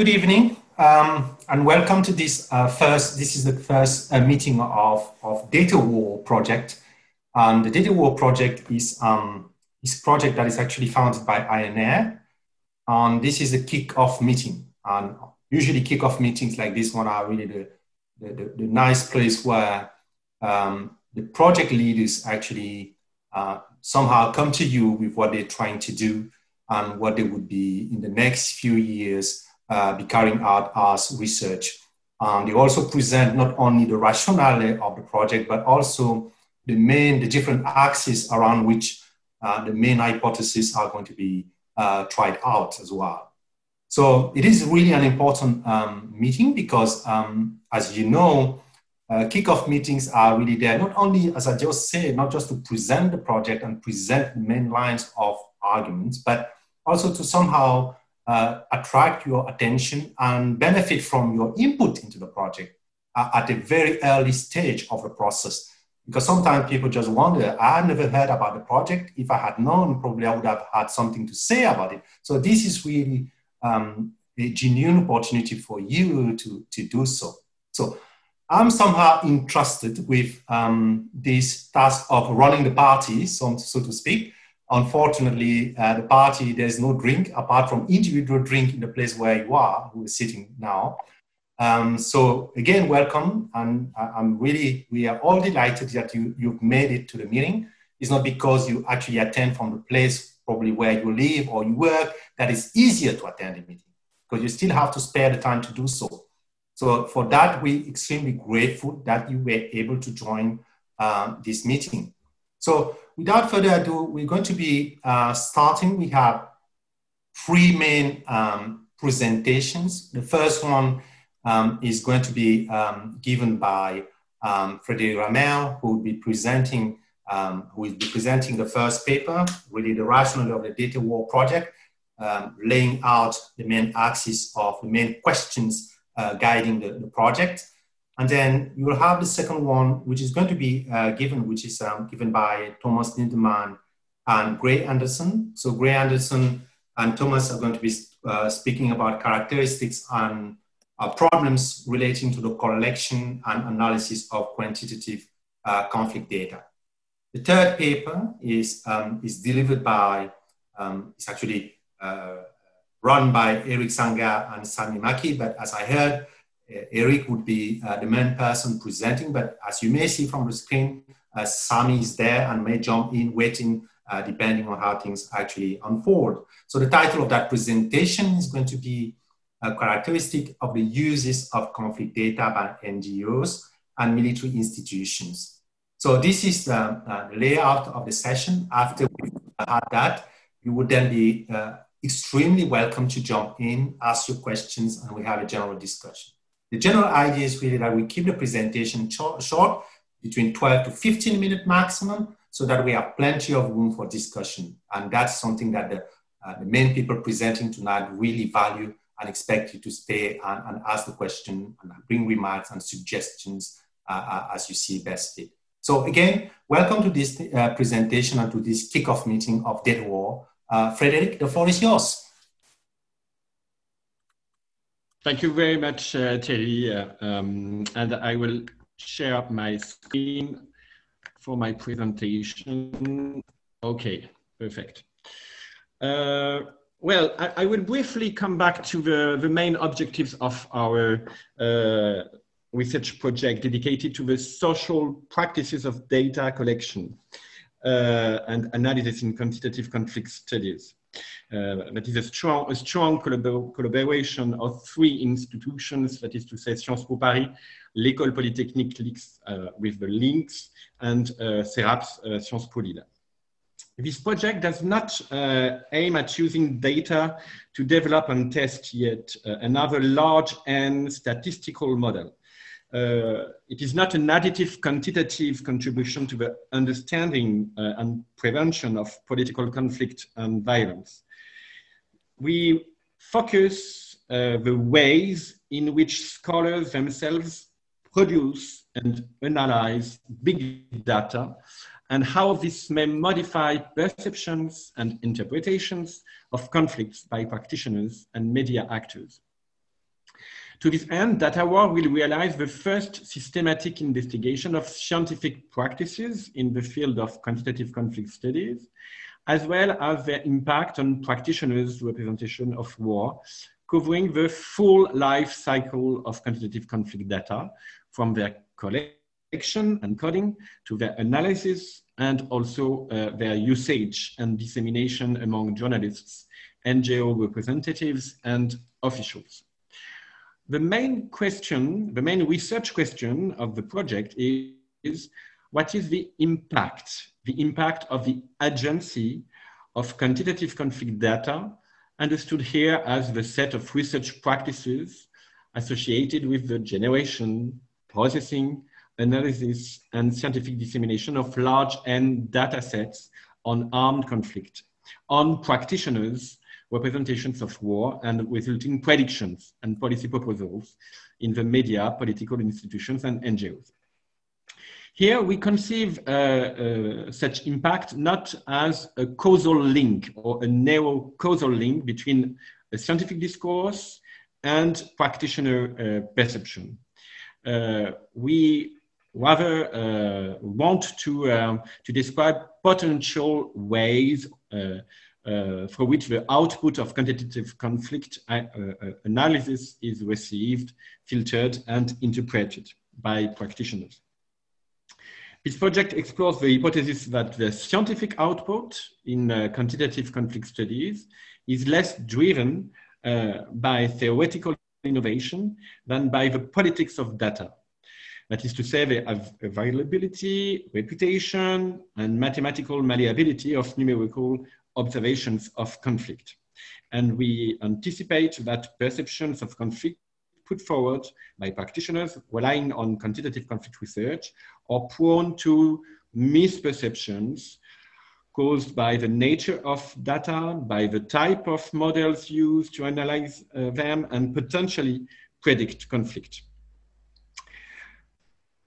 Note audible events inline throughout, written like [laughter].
Good evening, um, and welcome to this uh, first. This is the first uh, meeting of of Data War project. And the Data War project is um, is project that is actually founded by ANR. And this is a kick-off meeting. And usually, kick-off meetings like this one are really the the, the, the nice place where um, the project leaders actually uh, somehow come to you with what they're trying to do and what they would be in the next few years uh, be carrying out as research. Um, they also present not only the rationale of the project, but also the main, the different axes around which uh, the main hypotheses are going to be uh, tried out as well. So it is really an important um, meeting because, um, as you know, uh, kickoff meetings are really there, not only, as I just said, not just to present the project and present the main lines of arguments, but also to somehow uh, attract your attention and benefit from your input into the project uh, at a very early stage of the process. Because sometimes people just wonder, I never heard about the project. If I had known, probably I would have had something to say about it. So this is really um, a genuine opportunity for you to, to do so. So I'm somehow entrusted with um, this task of running the party, so, so to speak. Unfortunately, uh, the party, there's no drink apart from individual drink in the place where you are, who is sitting now. Um, so again, welcome. And I'm really, we are all delighted that you, you've made it to the meeting. It's not because you actually attend from the place probably where you live or you work that it's easier to attend the meeting because you still have to spare the time to do so. So for that, we're extremely grateful that you were able to join uh, this meeting. So without further ado, we're going to be uh, starting. We have three main um, presentations. The first one um, is going to be um, given by um, Frédéric Ramel, who will be presenting um, who will be presenting the first paper, really the rationale of the data war project, um, laying out the main axis of the main questions uh, guiding the, the project. And then you will have the second one, which is going to be uh, given, which is um, given by Thomas Lindemann and Grey Anderson. So Grey Anderson and Thomas are going to be uh, speaking about characteristics and uh, problems relating to the collection and analysis of quantitative uh, conflict data. The third paper is, um, is delivered by, um, it's actually uh, run by Eric Sangar and Sami Makki, but as I heard, Eric would be uh, the main person presenting, but as you may see from the screen, uh, Sami is there and may jump in waiting uh, depending on how things actually unfold. So the title of that presentation is going to be a characteristic of the uses of conflict data by NGOs and military institutions. So this is the uh, layout of the session. After we had that, you would then be uh, extremely welcome to jump in, ask your questions, and we have a general discussion. The general idea is really that we keep the presentation short, between 12 to 15 minutes maximum, so that we have plenty of room for discussion. And that's something that the, uh, the main people presenting tonight really value and expect you to stay and, and ask the question and bring remarks and suggestions uh, uh, as you see best fit. So again, welcome to this uh, presentation and to this kickoff meeting of DataWar. Uh, Frédéric, the floor is yours. Thank you very much, uh, Thierry. Uh, um, and I will share up my screen for my presentation. Okay, perfect. Uh, well, I, I, will briefly come back to the, the main objectives of our uh, research project dedicated to the social practices of data collection uh, and analysis in quantitative conflict studies. Uh, that is a strong, a strong collabor collaboration of three institutions, that is to say Sciences Po Paris, l'École Polytechnique uh, with the links, and uh, CERAPS uh, Sciences Po Lille. This project does not uh, aim at using data to develop and test yet uh, another large N statistical model. Uh, it is not an additive quantitative contribution to the understanding uh, and prevention of political conflict and violence. We focus uh, the ways in which scholars themselves produce and analyze big data and how this may modify perceptions and interpretations of conflicts by practitioners and media actors. To this end, DataWar will realize the first systematic investigation of scientific practices in the field of quantitative conflict studies, as well as their impact on practitioners' representation of war, covering the full life cycle of quantitative conflict data, from their collection and coding to their analysis and also uh, their usage and dissemination among journalists, NGO representatives, and officials. The main question, the main research question of the project is, what is the impact, the impact of the agency of quantitative conflict data, understood here as the set of research practices associated with the generation, processing, analysis, and scientific dissemination of large N data sets on armed conflict, on practitioners, representations of war, and resulting predictions and policy proposals in the media, political institutions, and NGOs. Here we conceive uh, uh, such impact not as a causal link or a narrow causal link between a scientific discourse and practitioner uh, perception. Uh, we rather uh, want to, um, to describe potential ways uh, uh, for which the output of quantitative conflict uh, uh, analysis is received, filtered, and interpreted by practitioners. This project explores the hypothesis that the scientific output in uh, quantitative conflict studies is less driven by theoretical innovation than by the politics of data. That is to say, the availability, reputation, and mathematical malleability of numerical observations of conflict. And we anticipate that perceptions of conflict put forward by practitioners relying on quantitative conflict research are prone to misperceptions caused by the nature of data, by the type of models used to analyze uh, them, and potentially predict conflict.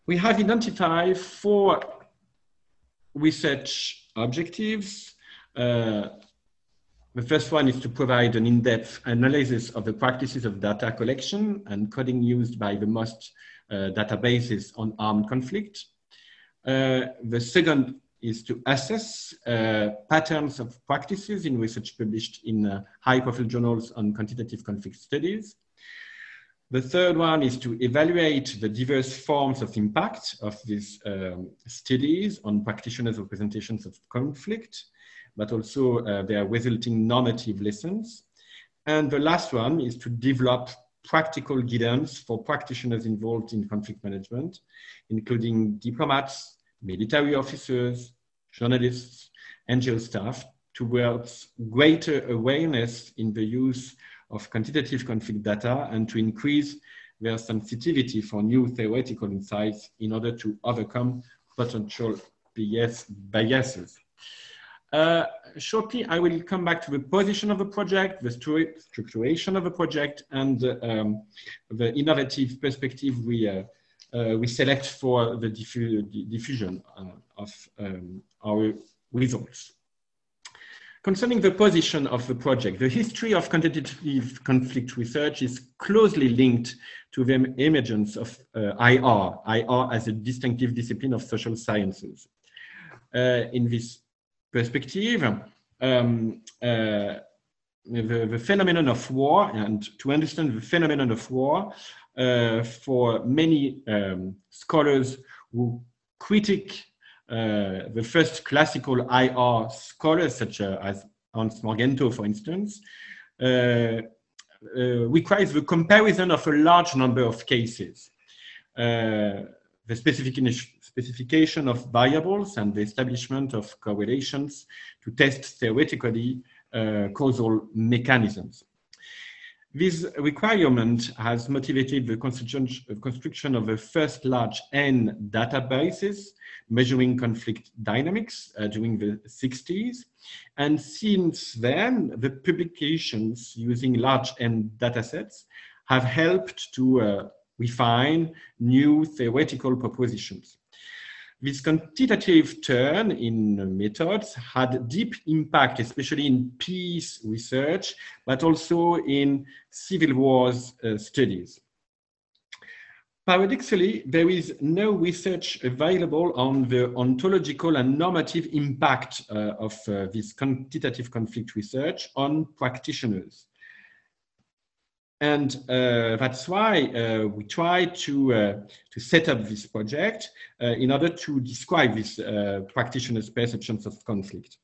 We have identified four research objectives. Uh, the first one is to provide an in-depth analysis of the practices of data collection and coding used by the most uh, databases on armed conflict. Uh, the second is to assess uh, patterns of practices in research published in uh, high-profile journals on quantitative conflict studies. The third one is to evaluate the diverse forms of impact of these um, studies on practitioners' representations of conflict, but also uh, their resulting normative lessons. And the last one is to develop practical guidance for practitioners involved in conflict management, including diplomats, military officers, journalists, NGO staff, towards greater awareness in the use of quantitative conflict data and to increase their sensitivity for new theoretical insights in order to overcome potential bias, biases. Uh, shortly, I will come back to the position of the project, the structuration of the project, and um, the innovative perspective we, uh, uh, we select for the diffu diffusion uh, of um, our results. Concerning the position of the project, the history of quantitative conflict research is closely linked to the emergence of uh, IR, IR as a distinctive discipline of social sciences. In this perspective, um, uh, the, the, phenomenon of war, and to understand the phenomenon of war, uh, for many um, scholars who critique uh, the first classical IR scholars, such uh, as Hans Morgenthau, for instance, uh, requires the comparison of a large number of cases. the specification of variables and the establishment of correlations to test theoretically uh, causal mechanisms. This requirement has motivated the construction of the first large N databases measuring conflict dynamics uh, during the 60s. And since then, the publications using large N datasets have helped to uh, refine new theoretical propositions. This quantitative turn in methods had deep impact, especially in peace research, but also in civil wars uh, studies. Paradoxically, there is no research available on the ontological and normative impact uh, of uh, this quantitative conflict research on practitioners. And uh, that's why uh, we try to, uh, to set up this project uh, in order to describe these practitioners' perceptions of conflict.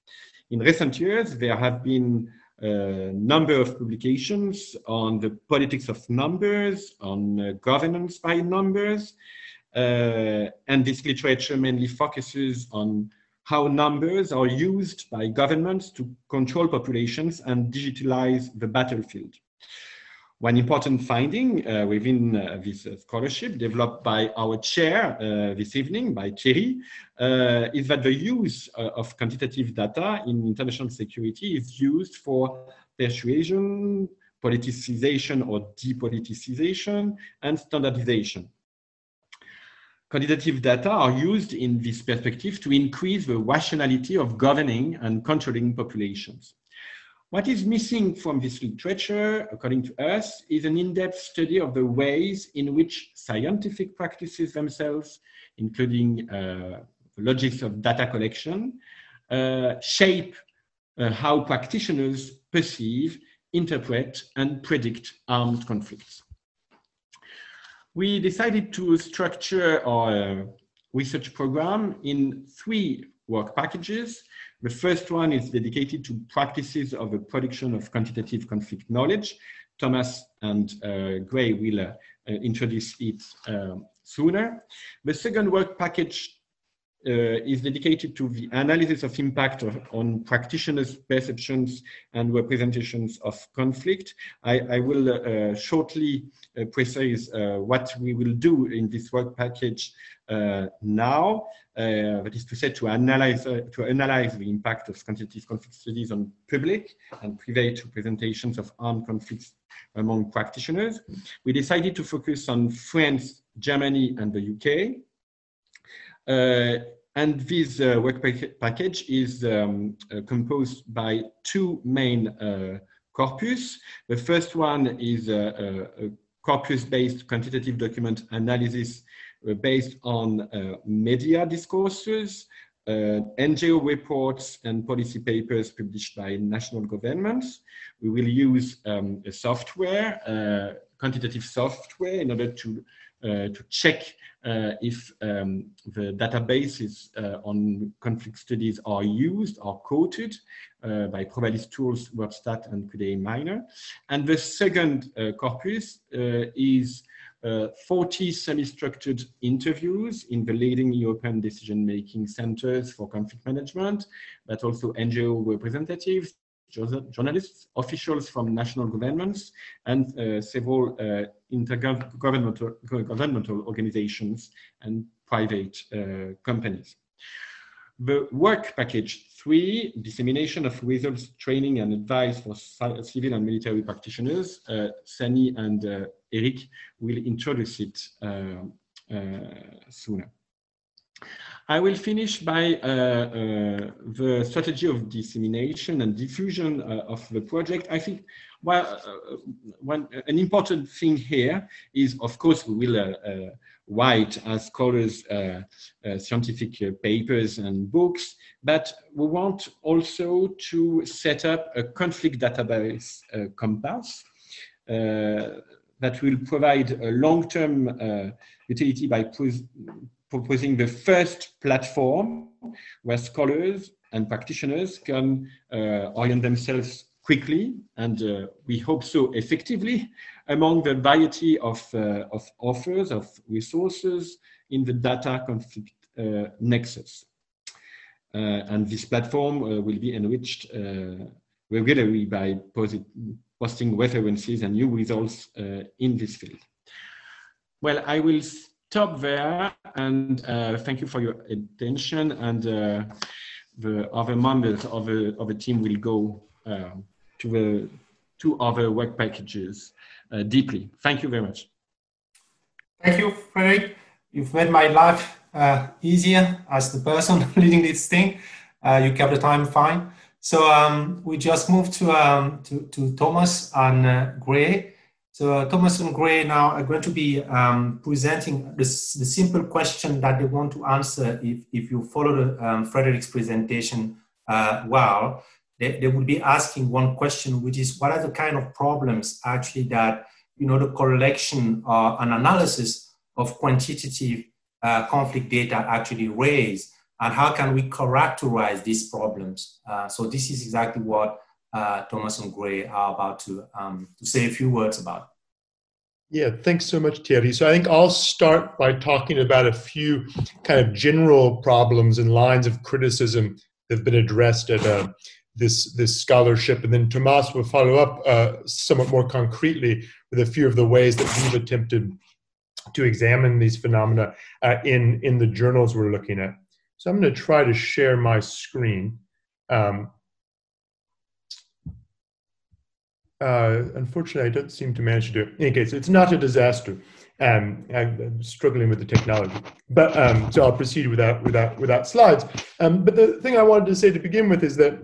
In recent years, there have been a number of publications on the politics of numbers, on uh, governance by numbers, uh, and this literature mainly focuses on how numbers are used by governments to control populations and digitalize the battlefield. One important finding uh, within uh, this uh, scholarship developed by our chair uh, this evening, by Thierry, uh, is that the use uh, of quantitative data in international security is used for persuasion, politicization or depoliticization, and standardization. Quantitative data are used in this perspective to increase the rationality of governing and controlling populations. What is missing from this literature, according to us, is an in-depth study of the ways in which scientific practices themselves, including uh, the logics of data collection, uh, shape uh, how practitioners perceive, interpret, and predict armed conflicts. We decided to structure our research program in three work packages the first one is dedicated to practices of the production of quantitative conflict knowledge. Thomas and uh, Grey will uh, uh introduce it uh, sooner. The second work package uh, is dedicated to the analysis of impact of, on practitioners' perceptions and representations of conflict. I, I will uh, shortly uh, precise what we will do in this work package now. Uh, that is to say, to analyze, uh, to analyze the impact of quantitative conflict studies on public and private representations of armed conflicts among practitioners. We decided to focus on France, Germany, and the UK. Uh, and this uh, work package is um, uh, composed by two main uh, corpus. The first one is a, a corpus-based quantitative document analysis based on uh, media discourses, uh, NGO reports and policy papers published by national governments. We will use um, a software, uh, quantitative software, in order to uh, to check uh, if um, the databases on conflict studies are used or quoted by Provalis tools, WordStat, and QDA Miner. And the second corpus is uh, 40 semi-structured interviews in the leading European decision-making centers for conflict management, but also NGO representatives, journalists, officials from national governments, and uh, several uh, intergovernmental governmental organizations and private uh, companies. The work package three, dissemination of results, training and advice for civil and military practitioners. Uh, Sami and uh, Eric will introduce it uh, uh sooner. I will finish by uh, uh, the strategy of dissemination and diffusion of the project. I think well, one, an important thing here is, of course, we will write as scholars uh, uh, scientific uh, papers and books, but we want also to set up a conflict database compass that will provide a long-term uh, utility by proposing the first platform where scholars and practitioners can uh, orient themselves quickly and uh, we hope so effectively among the variety of, uh, of offers, of resources in the data conflict uh, nexus. Uh, and this platform will be enriched regularly by posting references and new results uh, in this field. Well, I will stop there and uh, thank you for your attention and uh, the other members of the, of the team will go uh, to the two other work packages uh, deeply. Thank you very much. Thank you, Frederick. You've made my life uh, easier as the person [laughs] leading this thing. Uh, you kept the time fine. So um, we just moved to, um, to, to, Thomas and uh, Grey. So uh, Thomas and Grey now are going to be um, presenting this, the simple question that they want to answer if, if you follow the, um, Frederick's presentation uh, well. They, they would be asking one question, which is what are the kind of problems actually that, you know, the collection or an analysis of quantitative uh, conflict data actually raise? And how can we characterize these problems? Uh, so this is exactly what uh, Thomas and Grey are about to, um, to say a few words about. Yeah, thanks so much, Thierry. So I think I'll start by talking about a few kind of general problems and lines of criticism that have been addressed at uh, this this scholarship, and then Tomas will follow up uh, somewhat more concretely with a few of the ways that we've attempted to examine these phenomena uh, in in the journals we're looking at. So I'm going to try to share my screen. Um, uh, unfortunately, I don't seem to manage to do it. In any case, it's not a disaster. Um, I'm struggling with the technology, but um, so I'll proceed without without without slides. Um, but the thing I wanted to say to begin with is that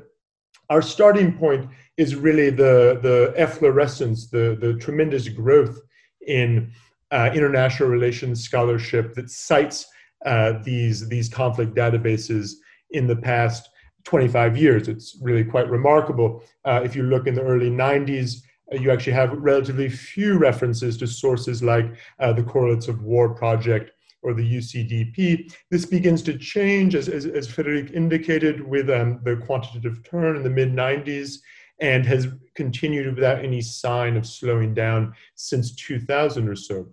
our starting point is really the the efflorescence, the the tremendous growth in uh, international relations scholarship that cites uh, these these conflict databases in the past 25 years. It's really quite remarkable. Uh, if you look in the early 90s, uh, you actually have relatively few references to sources like uh, the Correlates of War Project or the UCDP. This begins to change, as, as, as Frederick indicated, with um, the quantitative turn in the mid 90s and has continued without any sign of slowing down since 2000 or so.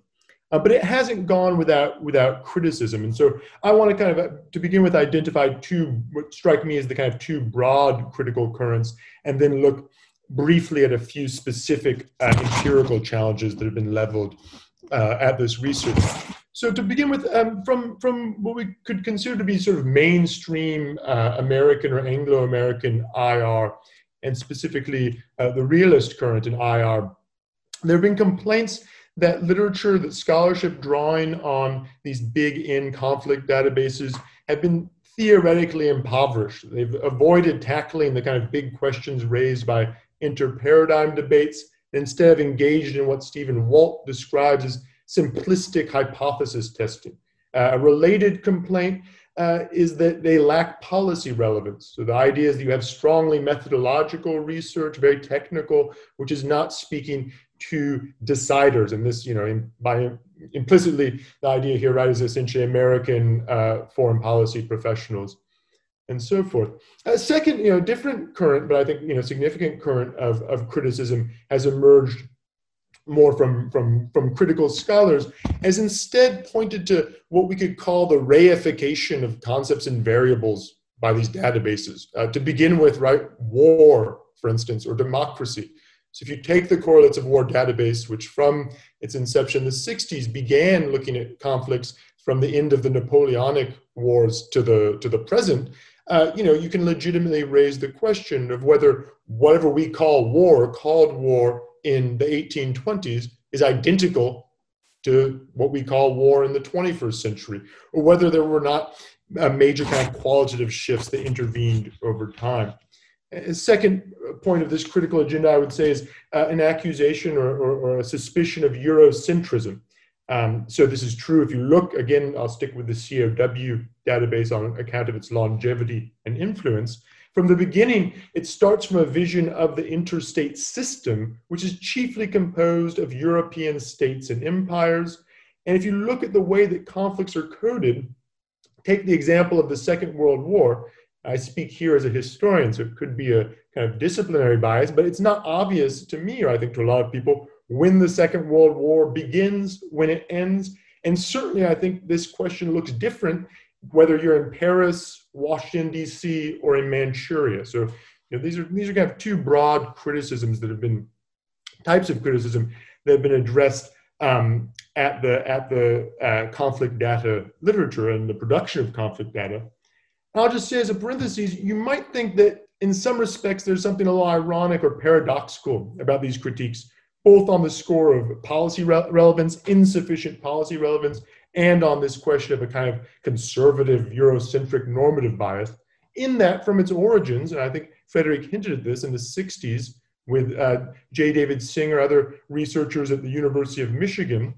Uh, but it hasn't gone without without criticism. And so I want to kind of, uh, to begin with, identify two what strike me as the kind of two broad critical currents, and then look briefly at a few specific uh, empirical challenges that have been leveled uh, at this research. So to begin with, um, from from what we could consider to be sort of mainstream uh, American or Anglo-American IR, and specifically the realist current in IR, there have been complaints that literature, that scholarship drawing on these big in conflict databases have been theoretically impoverished. They've avoided tackling the kind of big questions raised by inter-paradigm debates, instead of engaged in what Stephen Walt describes as simplistic hypothesis testing. Uh, a related complaint uh, is that they lack policy relevance. So the idea is that you have strongly methodological research, very technical, which is not speaking to deciders. And this, you know, in, by implicitly, the idea here, right, is essentially American uh, foreign policy professionals and so forth. A second, you know, different current, but I think, you know, significant current of, of criticism has emerged more from, from, from critical scholars has instead pointed to what we could call the reification of concepts and variables by these databases. Uh, to begin with, right, war, for instance, or democracy. So if you take the Correlates of War database, which from its inception the 60s began looking at conflicts from the end of the Napoleonic Wars to the, to the present, uh, you know, you can legitimately raise the question of whether whatever we call war, called war in the 1820s, is identical to what we call war in the 21st century, or whether there were not uh, major kind of qualitative shifts that intervened over time. A second point of this critical agenda, I would say, is uh, an accusation or, or, or, a suspicion of Eurocentrism. Um, so this is true if you look, again, I'll stick with the COW database on account of its longevity and influence. From the beginning, it starts from a vision of the interstate system, which is chiefly composed of European states and empires. And if you look at the way that conflicts are coded, take the example of the Second World War, I speak here as a historian, so it could be a kind of disciplinary bias, but it's not obvious to me, or I think to a lot of people, when the Second World War begins, when it ends. And certainly, I think this question looks different whether you're in Paris, Washington, D.C., or in Manchuria. So, you know, these are these are kind of two broad criticisms that have been types of criticism that have been addressed um, at the at the uh, conflict data literature and the production of conflict data. I'll just say as a parenthesis, you might think that in some respects there's something a little ironic or paradoxical about these critiques, both on the score of policy re- relevance, insufficient policy relevance, and on this question of a kind of conservative, Eurocentric normative bias. In that, from its origins, and I think Frederick hinted at this in the 60s with uh, J. David Singer, other researchers at the University of Michigan,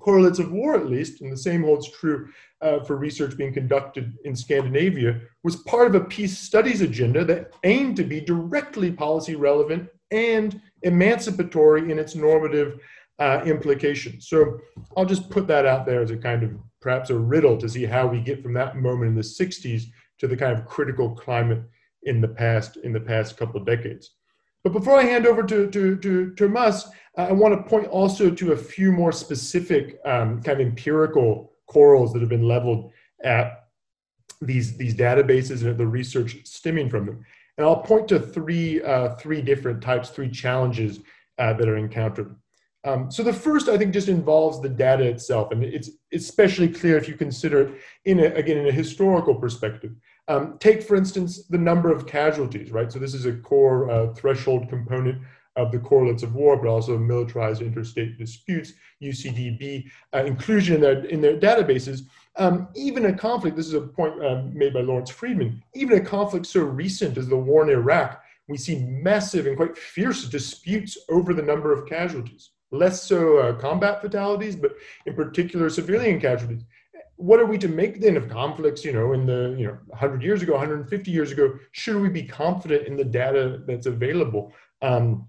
correlates of war, at least, and the same holds true uh, for research being conducted in Scandinavia, was part of a peace studies agenda that aimed to be directly policy relevant and emancipatory in its normative uh, implications. So I'll just put that out there as a kind of perhaps a riddle to see how we get from that moment in the 60s to the kind of critical climate in the past in the past couple of decades. But before I hand over to, to, to, Thomas, I want to point also to a few more specific um, kind of empirical corals that have been leveled at these, these databases and the research stemming from them. And I'll point to three, uh, three different types, three challenges uh, that are encountered. Um, so the first, I think, just involves the data itself, and it's especially clear if you consider it in a, again in a historical perspective. Um, take, for instance, the number of casualties, right? So this is a core uh, threshold component of the correlates of war, but also militarized interstate disputes, UCDP, uh, inclusion in their, in their databases. Um, even a conflict, this is a point uh, made by Lawrence Freedman, even a conflict so recent as the war in Iraq, we see massive and quite fierce disputes over the number of casualties. Less so uh, combat fatalities, but in particular civilian casualties what are we to make then of conflicts you know in the you know 100 years ago 150 years ago? Should we be confident in the data that's available? Um,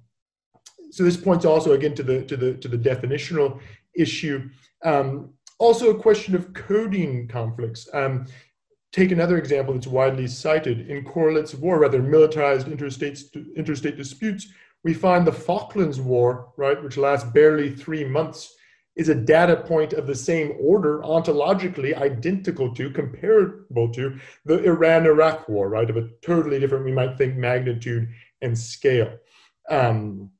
so this points also again to the to the to the definitional issue. Um, also a question of coding conflicts. Um, take another example that's widely cited. In correlates of war rather militarized interstate interstate disputes we find the falklands war right which lasts barely three months is a data point of the same order, ontologically identical to, comparable to the Iran Iraq war, right? Of a totally different, we might think, magnitude and scale. Um,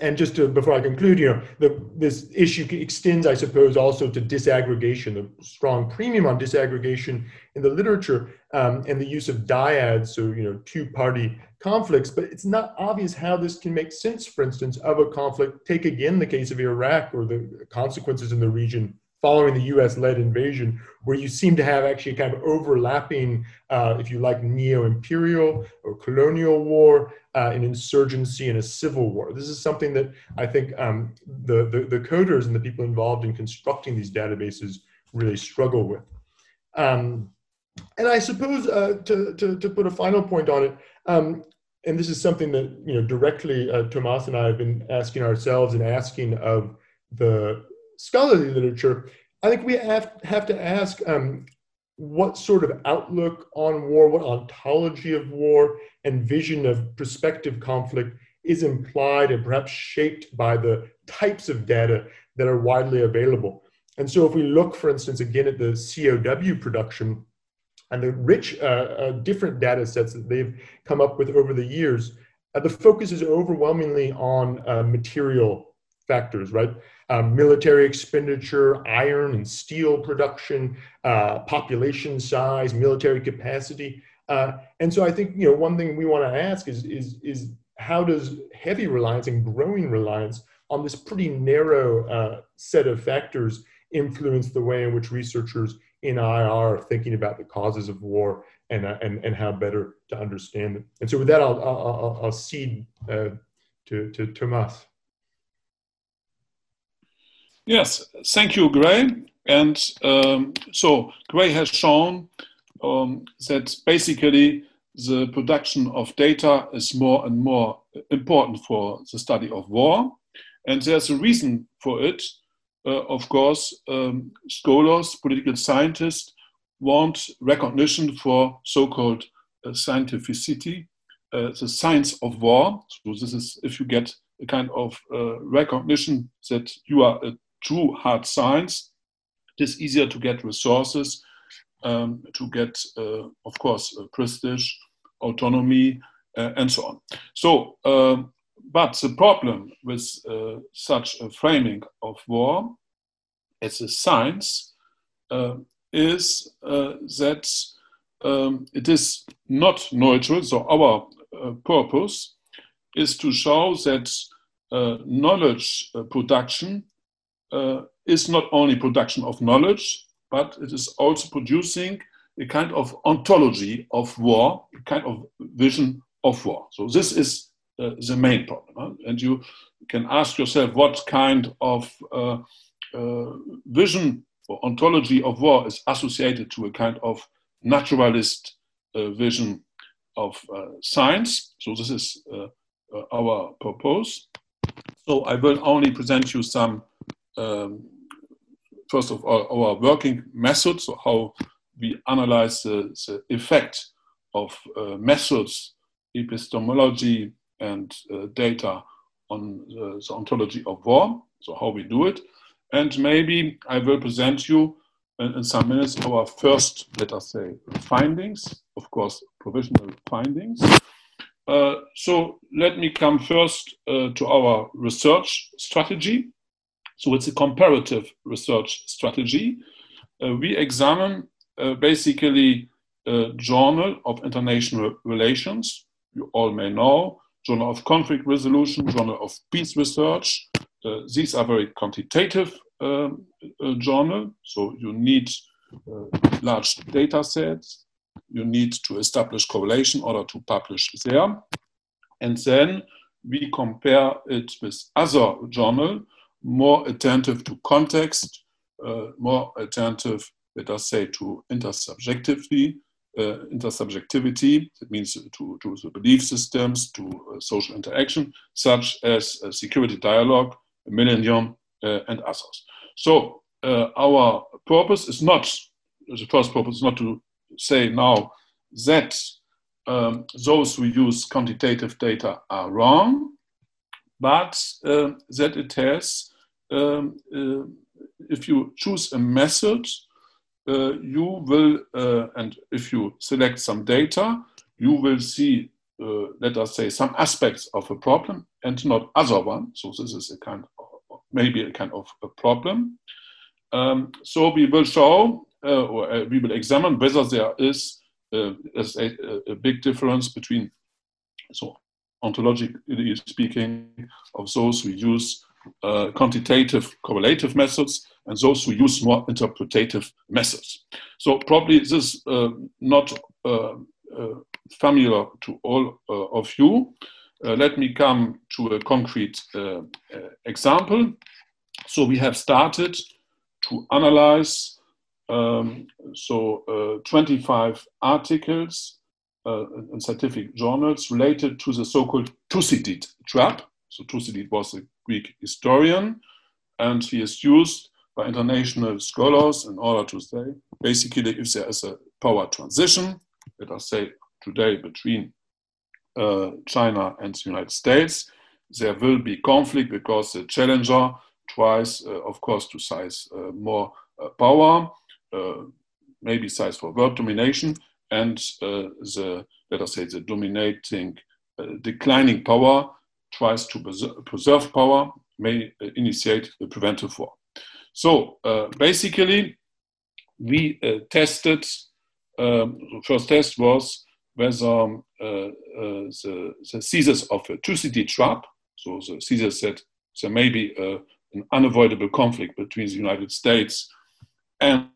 and just to, before I conclude, you know, the, this issue extends, I suppose, also to disaggregation, the strong premium on disaggregation in the literature, um, and the use of dyads, so you know, two-party conflicts. But it's not obvious how this can make sense, for instance, of a conflict. Take again the case of Iraq or the consequences in the region following the US-led invasion, where you seem to have actually kind of overlapping, uh, if you like, neo-imperial or colonial war, uh, an insurgency, and a civil war. This is something that I think um, the, the, the, coders and the people involved in constructing these databases really struggle with. Um, and I suppose uh, to, to, to, put a final point on it, um, and this is something that you know directly uh, Thomas and I have been asking ourselves and asking of the scholarly literature, I think we have, have to ask um, what sort of outlook on war, what ontology of war and vision of prospective conflict is implied and perhaps shaped by the types of data that are widely available. And so if we look, for instance, again at the COW production and the rich uh, uh, different data sets that they've come up with over the years, uh, the focus is overwhelmingly on uh, material factors, right? Um, military expenditure, iron and steel production, uh, population size, military capacity. Uh, and so I think you know one thing we want to ask is is is how does heavy reliance and growing reliance on this pretty narrow set of factors influence the way in which researchers in IR thinking about the causes of war and uh, and and how better to understand them. And so with that, I'll I'll, I'll cede uh, to to Thomas. Yes, thank you, Grey. And um, so Grey has shown um, that basically the production of data is more and more important for the study of war. And there's a reason for it. Uh, of course, um, scholars, political scientists want recognition for so-called uh, scientificity, uh, the science of war. So this is if you get a kind of recognition that you are a true hard science, it is easier to get resources, um, to get, of course, prestige, autonomy, and so on. So, um, but the problem with uh, such a framing of war as a science uh, is uh, that um, it is not neutral. So, our purpose is to show that knowledge production uh, is not only production of knowledge, but it is also producing a kind of ontology of war, a kind of vision of war. So this is uh, the main problem. Huh? And you can ask yourself what kind of uh, uh, vision or ontology of war is associated to a kind of naturalist uh, vision of uh, science. So this is uh, our purpose. So I will only present you some, um, first of all, our working methods, so how we analyze the, the effect of methods, epistemology, and uh, data on the, the, ontology of war, so how we do it. And maybe I will present you in, in some minutes our first, let us say, findings, of course, provisional findings. Uh, so let me come first uh, to our research strategy. So it's a comparative research strategy. Uh, we examine uh, basically a journal of international relations. You all may know, journal of conflict resolution, journal of peace research. Uh, these are very quantitative um, uh, journal, so you need uh, large data sets. You need to establish correlation in order to publish there. And then we compare it with other journal, more attentive to context, uh, more attentive let us say, to intersubjectivity, uh, intersubjectivity, that means to, to the belief systems, to uh, social interaction, such as uh, security dialogue, millennium, uh, and others. So uh, our purpose is not, the first purpose is not to say now that um, those who use quantitative data are wrong, but uh, that it has, um, if you choose a method uh, you will, uh, and if you select some data, you will see, uh, let us say, some aspects of a problem and not other one. So this is a kind of, maybe a kind of a problem. Um, so we will show, or we will examine whether there is a, a, big difference between, so ontologically speaking, of those who use uh, quantitative correlative methods and those who use more interpretative methods. So probably this is uh, not uh, uh familiar to all uh, of you. Uh, let me come to a concrete example. So we have started to analyze um, so 25 articles in scientific journals related to the so-called Thucydid trap. So Thucydid was a Greek historian, and he is used by international scholars in order to say basically if there is a power transition, let us say today between uh, China and the United States, there will be conflict because the challenger tries, uh, of course, to size uh, more uh, power, uh, maybe size for world domination, and uh, the let us say the dominating, declining power tries to preserve power, may initiate a preventive war. So uh, basically, we uh, tested, um, the first test was whether um, uh, uh, the, the seizures of a Thucydid trap, so the Caesar said there may be uh, an unavoidable conflict between the United States and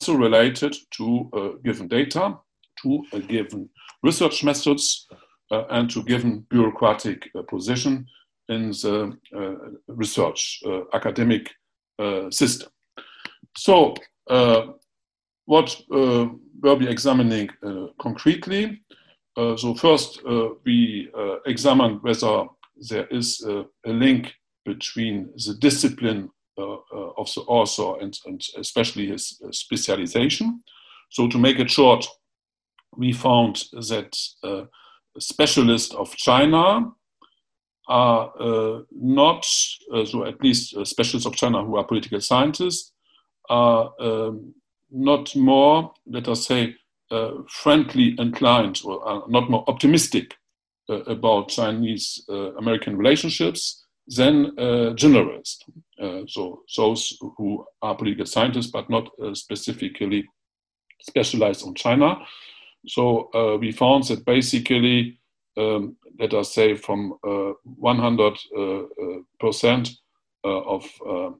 also related to uh, given data, to a given research methods, uh, and to given bureaucratic uh, position in the uh, research uh, academic uh, system. So, what we'll be examining concretely. so, first, we examine whether there is a, a link between the discipline uh, uh, of the author and, and especially his specialization. So, to make it short, we found that uh, specialists of China are uh, not, uh, so at least uh, specialists of China who are political scientists, are um, not more, let us say, uh, friendly inclined or are not more optimistic about Chinese American relationships than generalists. so those who are political scientists but not specifically specialized on China. So we found that basically um, let us say, from 100 percent of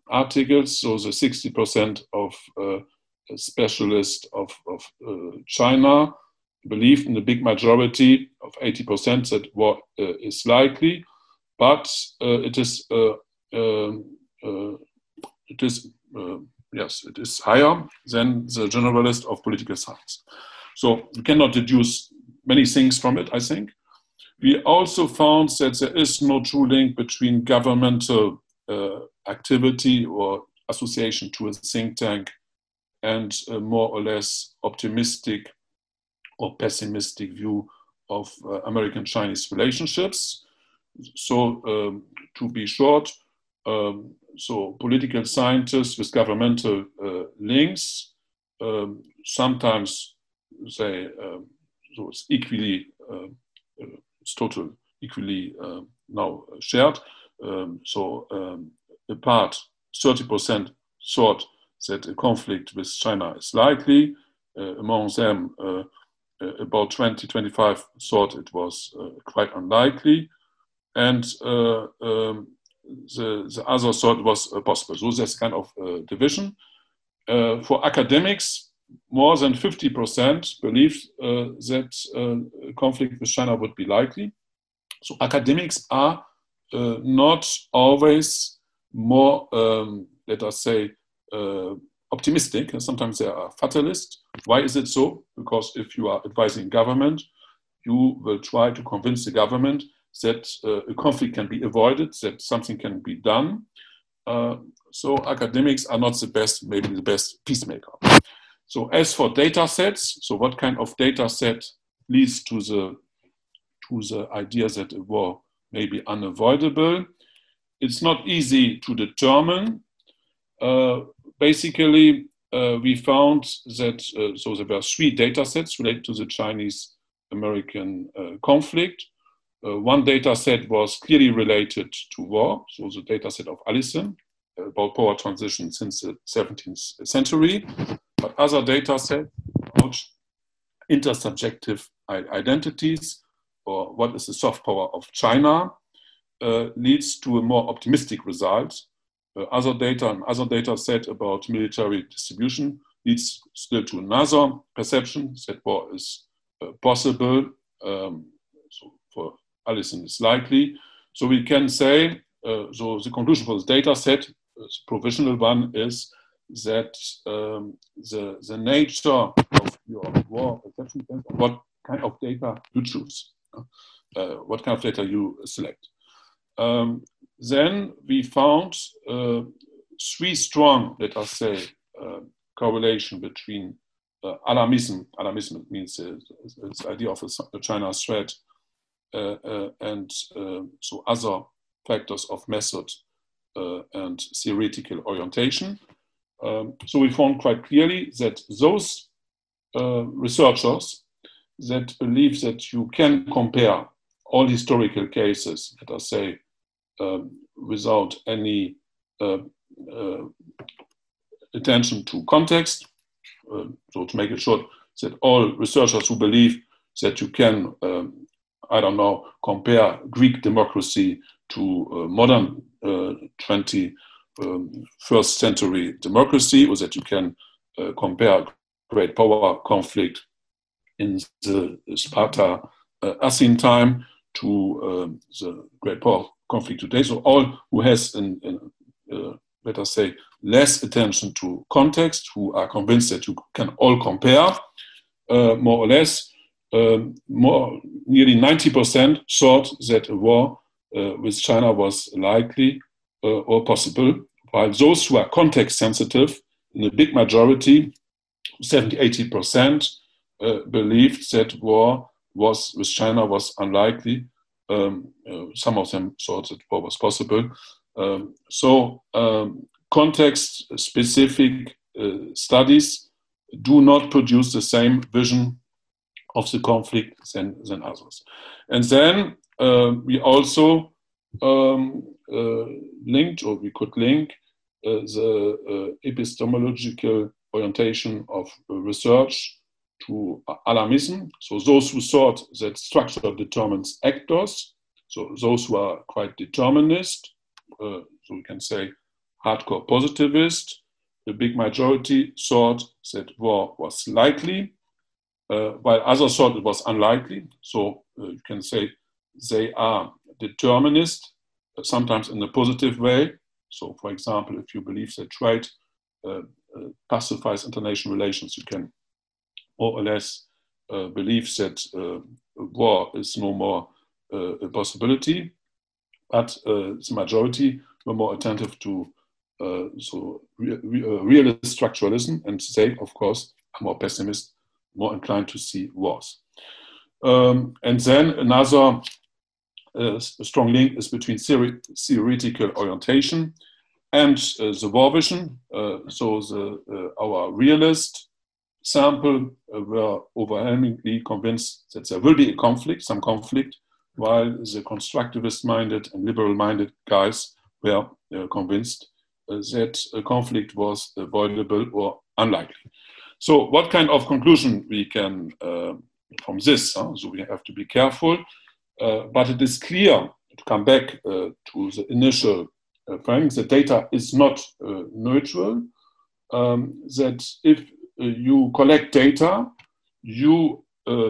articles, so the 60 percent of specialists of, of China believed in the big majority of 80% that war uh, is likely, but uh, it is uh, um, it is yes it is higher than the generalist of political science. So we cannot deduce many things from it. I think we also found that there is no true link between governmental activity or association to a think tank and a more or less optimistic or pessimistic view of uh, American Chinese relationships. So, um, to be short, um, so political scientists with governmental uh, links um, sometimes say um, so it's equally uh, uh it's total equally uh, now shared. Um, so um, a part 30% thought that a conflict with China is likely. Uh, among them, uh, about 20, 25 thought it was quite unlikely, and um, the, the other thought was possible. So there's kind of division. for academics, more than 50% believed that conflict with China would be likely. So academics are not always more, um, let us say, uh, optimistic sometimes they are fatalist. Why is it so? Because if you are advising government, you will try to convince the government that uh, a conflict can be avoided, that something can be done. Uh, so academics are not the best, maybe the best peacemaker. So as for data sets, so what kind of data set leads to the to the idea that a war may be unavoidable? It's not easy to determine. Uh, basically, uh, we found that uh, so there were three data sets related to the Chinese American uh, conflict. Uh, one data set was clearly related to war, so the data set of Allison about power transition since the 17th century, but other data sets about intersubjective identities or what is the soft power of China uh, leads to a more optimistic result uh, other data and other data set about military distribution leads still to another perception that war is uh, possible. Um, so for Allison is likely. So we can say, uh, so the conclusion for this data set, uh, the provisional one, is that um, the, the nature of your war perception depends on what kind of data you choose, uh, what kind of data you select. Um, then we found uh, three strong, let us say, uh, correlation between uh, alarmism. Alarmism means uh, the idea of a, China threat uh, and so other factors of method and theoretical orientation. Um, so we found quite clearly that those researchers that believe that you can compare all historical cases, let us say, um, without any uh, uh, attention to context. Uh, so to make it short, that all researchers who believe that you can, um, I don't know, compare Greek democracy to modern 21st um, century democracy, was that you can compare great power conflict in the Sparta uh, Athene time to um, the great power conflict today. So all who has, an, an, uh, let us say, less attention to context, who are convinced that you can all compare, uh, more or less, um, more nearly 90% thought that a war uh, with China was likely uh, or possible, while those who are context sensitive, in a big majority, 70, 80%, uh, believed that war was with China was unlikely um, uh, some of them thought that war was possible. Um, so, um, context specific uh, studies do not produce the same vision of the conflict than, than others. And then uh, we also um, uh, linked, or we could link, uh, the uh, epistemological orientation of research to alarmism. So those who thought that structure determines actors, so those who are quite determinist, uh, so we can say hardcore positivist, the big majority thought that war was likely, uh, while others thought it was unlikely. So uh, you can say they are determinist, uh, sometimes in a positive way. So, for example, if you believe that trade uh, uh, pacifies international relations, you can more or less uh, believe that war is no more a possibility. But the majority were more attentive to uh, so re re uh, realist structuralism, and they, of course, are more pessimist, more inclined to see wars. Um, and then another uh, strong link is between theory, theoretical orientation and uh, the war vision. Uh, so the, uh, our realist sample were overwhelmingly convinced that there will be a conflict, some conflict, while the constructivist-minded and liberal-minded guys were convinced that a conflict was avoidable or unlikely. So, what kind of conclusion we can uh, from this? Huh? So, we have to be careful, uh, but it is clear to come back uh, to the initial uh, findings that data is not uh, neutral. Um, that if uh, you collect data, you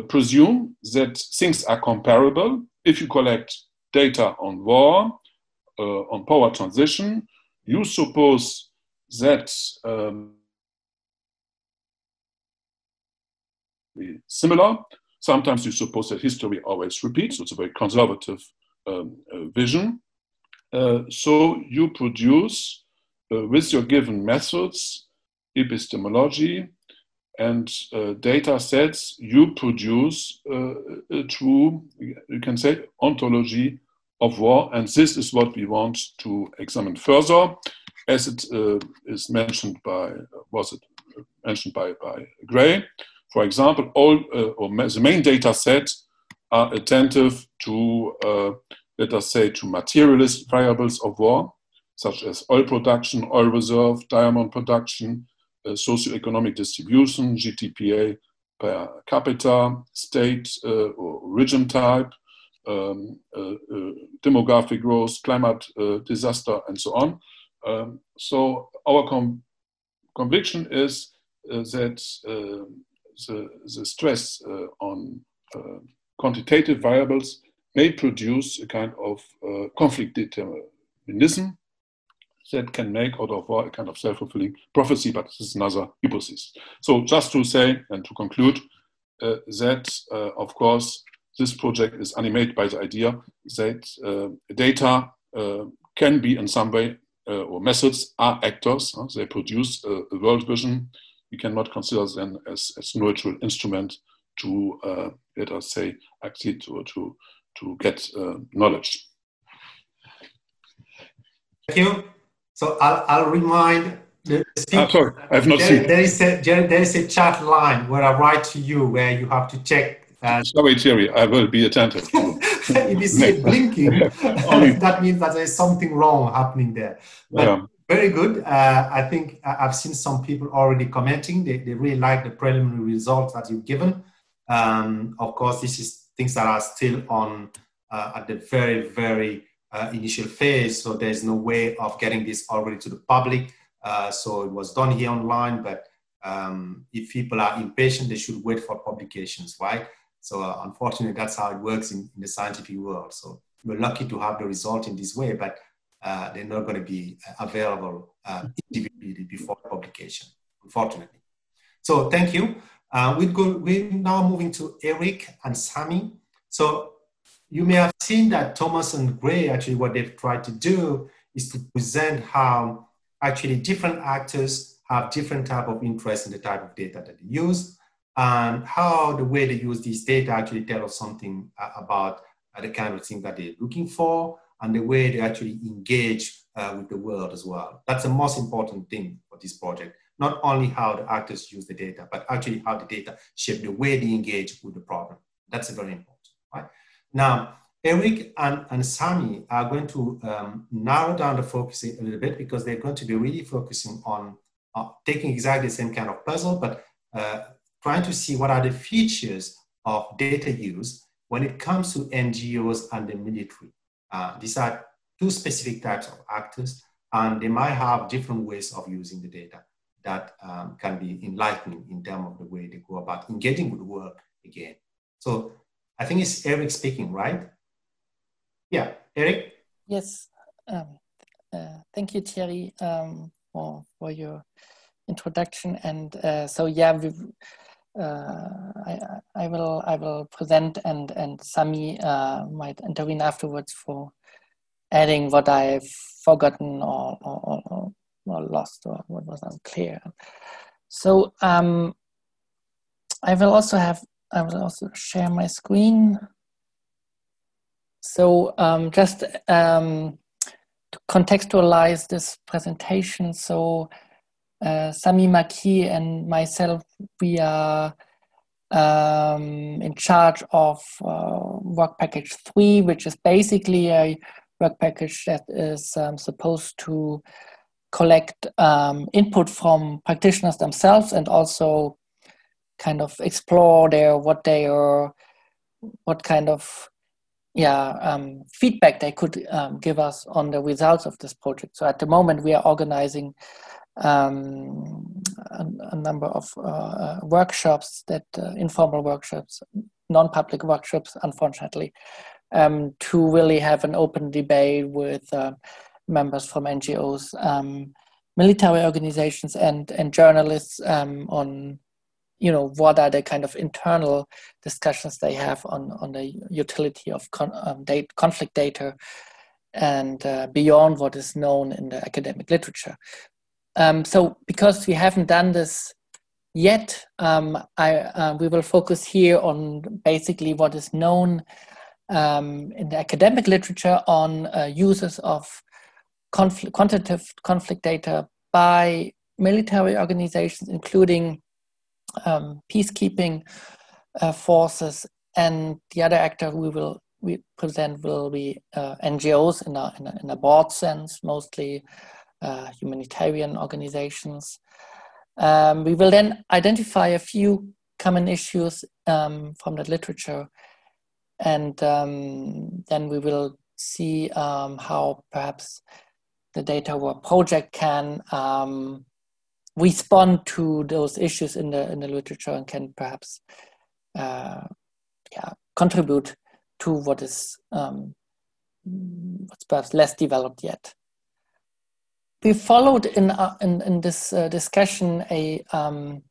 presume that things are comparable. If you collect data on war, on power transition, you suppose that um, similar. Sometimes you suppose that history always repeats. It's a very conservative um, uh, vision. Uh, so you produce uh, with your given methods, epistemology, and uh, data sets, you produce uh, a true, you can say, ontology of war. And this is what we want to examine further, as it is mentioned by, was it mentioned by, by Grey. For example, all uh, or the main data set are attentive to, uh, let us say, to materialist variables of war, such as oil production, oil reserve, diamond production, uh, socioeconomic distribution, GDPA per capita, state or region type, um, uh, uh, demographic growth, climate uh, disaster, and so on. Um, so our com conviction is that the, the stress on quantitative variables may produce a kind of uh, conflict determinism that can make out of war a kind of self-fulfilling prophecy, but this is another hypothesis. So just to say and to conclude uh, that, uh, of course, this project is animated by the idea that uh, data uh, can be in some way, uh, or methods are actors. they produce a, world vision. We cannot consider them as, as neutral instrument to, uh, let us say, accede or to, to get uh, knowledge. Thank you. So I'll, I'll remind the speaker. Ah, sorry, I have not there, seen. There is, a, there is a chat line where I write to you where you have to check uh, Sorry, Thierry, I will be attentive. [laughs] if you see it blinking, [laughs] [laughs] that means that there's something wrong happening there. But yeah. Very good. Uh, I think I've seen some people already commenting. They, they really like the preliminary results that you've given. Um, of course, this is things that are still on uh, at the very, very uh, initial phase. So there's no way of getting this already to the public. Uh, so it was done here online, but um, if people are impatient, they should wait for publications, right? So uh, unfortunately, that's how it works in, in, the scientific world. So we're lucky to have the result in this way, but uh, they're not going to be uh, available uh, individually before publication, unfortunately. So thank you. Uh, we go, we're now moving to Eric and Sami. So you may have seen that Thomas and Grey, actually what they've tried to do is to present how actually different actors have different type of interest in the type of data that they use and how the way they use these data actually tell us something uh, about the kind of thing that they're looking for and the way they actually engage uh, with the world as well. That's the most important thing for this project. Not only how the actors use the data, but actually how the data shape the way they engage with the problem. That's very important, right? Now, Eric and, and Sami are going to um, narrow down the focus a little bit because they're going to be really focusing on uh, taking exactly the same kind of puzzle, but uh, trying to see what are the features of data use when it comes to NGOs and the military. Uh, these are two specific types of actors, and they might have different ways of using the data that um, can be enlightening in terms of the way they go about engaging with work again. So I think it's Eric speaking, right? Yeah, Eric? Yes. Um, uh, thank you, Thierry, um, for, for your introduction. And uh, so, yeah, we I, I will I will present and and Sami uh, might intervene afterwards for adding what I've forgotten or or, or, or lost or what was unclear. So um, I will also have I will also share my screen. So um, just um, to contextualize this presentation, so uh, Sami Makki and myself, we are um, in charge of uh, work package three, which is basically a work package that is um, supposed to collect um, input from practitioners themselves and also kind of explore their what they are, what kind of yeah um, feedback they could um, give us on the results of this project. So at the moment we are organizing um, a, a, number of uh, uh, workshops that uh, informal workshops, non-public workshops, unfortunately, um, to really have an open debate with uh, members from NGOs, um, military organizations, and and journalists um, on you know what are the kind of internal discussions they have on on the utility of con- um, date, conflict data and uh, beyond what is known in the academic literature um, so because we haven't done this yet, um, I, uh, we will focus here on basically what is known um, in the academic literature on uh, uses of quantitative conflict data by military organizations, including um, peacekeeping uh, forces, and the other actor we will we present will be uh, NGOs in a, in a, in a broad sense, mostly uh, humanitarian organizations. Um, we will then identify a few common issues um, from the literature, and um, then we will see um, how perhaps the DataWar project can um, respond to those issues in the in the literature and can perhaps uh, yeah, contribute to what is um, what's perhaps less developed yet we followed in uh, in, in this uh, discussion a um,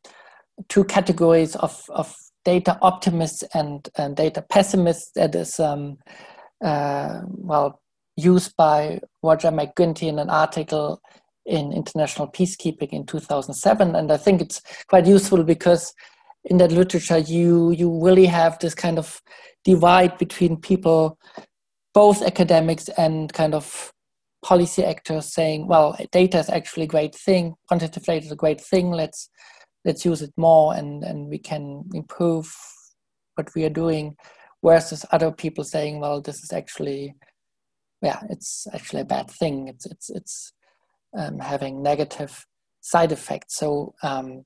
two categories of, of data optimists and, and data pessimists that is um, uh, well used by Roger Mac Ginty in an article in International Peacekeeping in 2007 and I think it's quite useful because in that literature you you really have this kind of divide between people both academics and kind of policy actors saying, well, data is actually a great thing, quantitative data is a great thing, let's let's use it more and, and we can improve what we are doing, versus other people saying, well, this is actually yeah, it's actually a bad thing. It's it's it's um, having negative side effects. So um,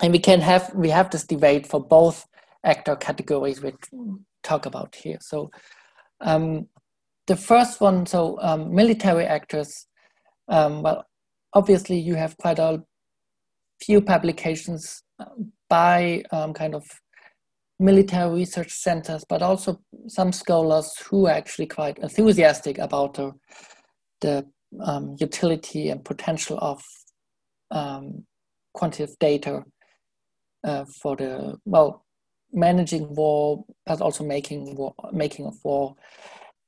and we can have we have this debate for both actor categories we talk about here. So um, the first one, so um, military actors, um, well, obviously you have quite a few publications uh, by um, kind of military research centers, but also some scholars who are actually quite enthusiastic about the, the um, utility and potential of um, quantitative data uh, for the, well, managing war, but also making war, making of war.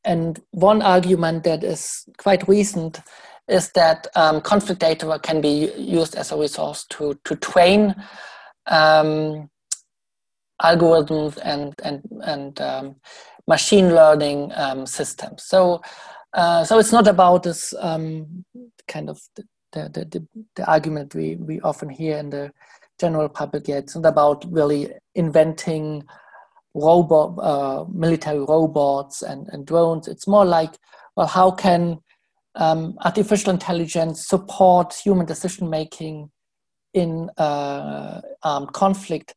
And one argument that is quite recent is that um, conflict data can be used as a resource to, to train um, algorithms and, and, and um, machine learning um, systems. So, uh, so it's not about this um, kind of the, the, the, the, argument we, we often hear in the general public yet. It's not about really inventing robot, uh, military robots and, and drones. It's more like, well, how can um, artificial intelligence support human decision making in uh, armed conflict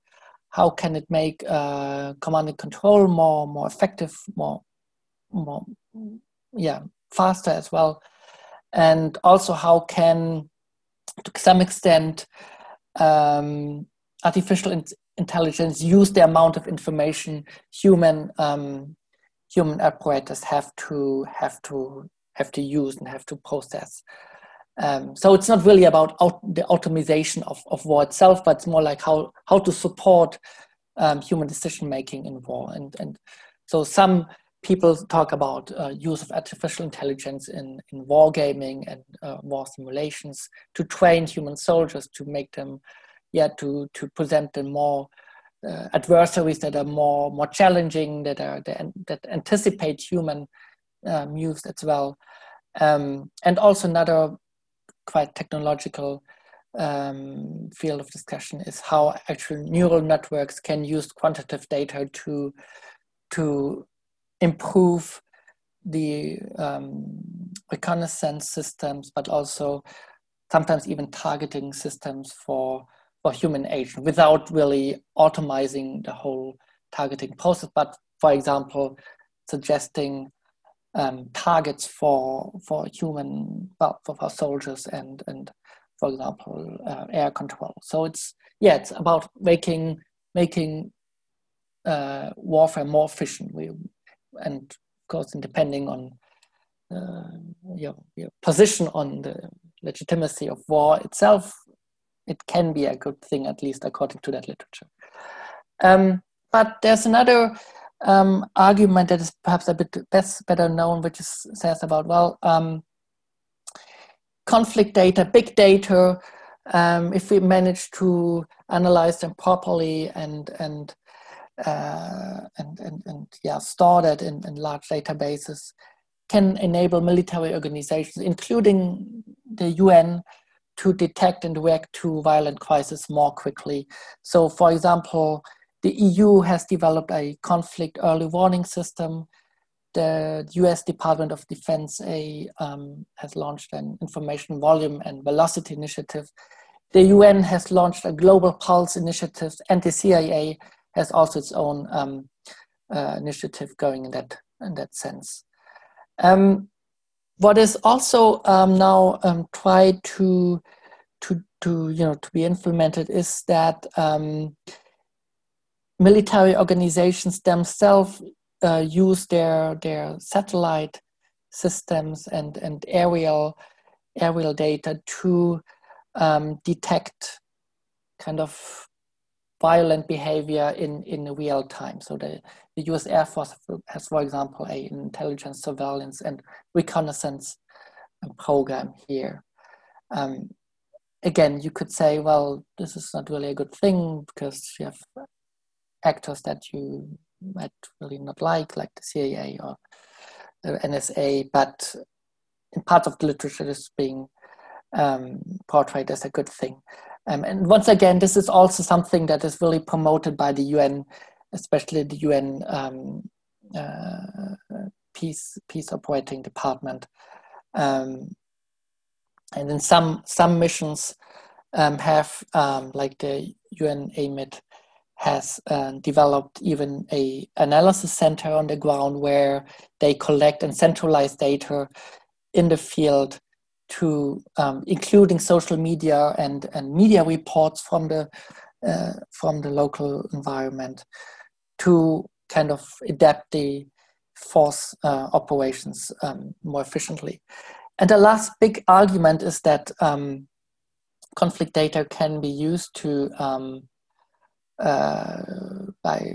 how can it make uh, command and control more more effective, more more yeah faster as well, and also how can to some extent um, artificial in intelligence use the amount of information human um, human operators have to have to have to use and have to process. Um, so it's not really about the automation of, of war itself, but it's more like how how to support um, human decision making in war. And and so some people talk about uh, use of artificial intelligence in in war gaming and uh, war simulations to train human soldiers to make them, yeah, to to present them more. Uh, adversaries that are more more challenging that are that, that anticipate human um, use as well um, and also another quite technological um, field of discussion is how actual neural networks can use quantitative data to to improve the um, reconnaissance systems, but also sometimes even targeting systems for human agent without really automizing the whole targeting process. But for example, suggesting um, targets for for human well for, for soldiers and and for example uh, air control so it's yeah it's about making making uh, warfare more efficient we, and of course depending on uh, your, your position on the legitimacy of war itself it can be a good thing at least according to that literature. Um, but there's another um, argument that is perhaps a bit best, better known, which is, says about, well, um, conflict data, big data, um, if we manage to analyze them properly and, and, uh, and, and, and, yeah, store that in, in large databases, can enable military organizations, including the UN, to detect and react to violent crises more quickly. So, for example, the EU has developed a conflict early warning system. The US Department of Defense a, um, has launched an information volume and velocity initiative. The UN has launched a global pulse initiative, and the CIA has also its own um, uh, initiative going in that in that sense. Um, what is also um, now um, tried to to to you know to be implemented is that um, military organizations themselves uh, use their their satellite systems and and aerial aerial data to um, detect kind of violent behavior in in real time. So the, the U.S. Air Force has, for example, a intelligence, surveillance, and reconnaissance program here. Um, again, you could say, well, this is not really a good thing because you have actors that you might really not like, like the CIA or the NSA, but in part of the literature is being um, portrayed as a good thing. Um, and once again, this is also something that is really promoted by the UN, especially the UN um, uh, peace peace operating department. Um, and then some some missions um, have um, like the UNAMID has uh, developed even a analysis center on the ground where they collect and centralize data in the field to um, including social media and, and media reports from the uh, from the local environment to kind of adapt the force uh, operations um, more efficiently. And the last big argument is that um, conflict data can be used to um, uh, by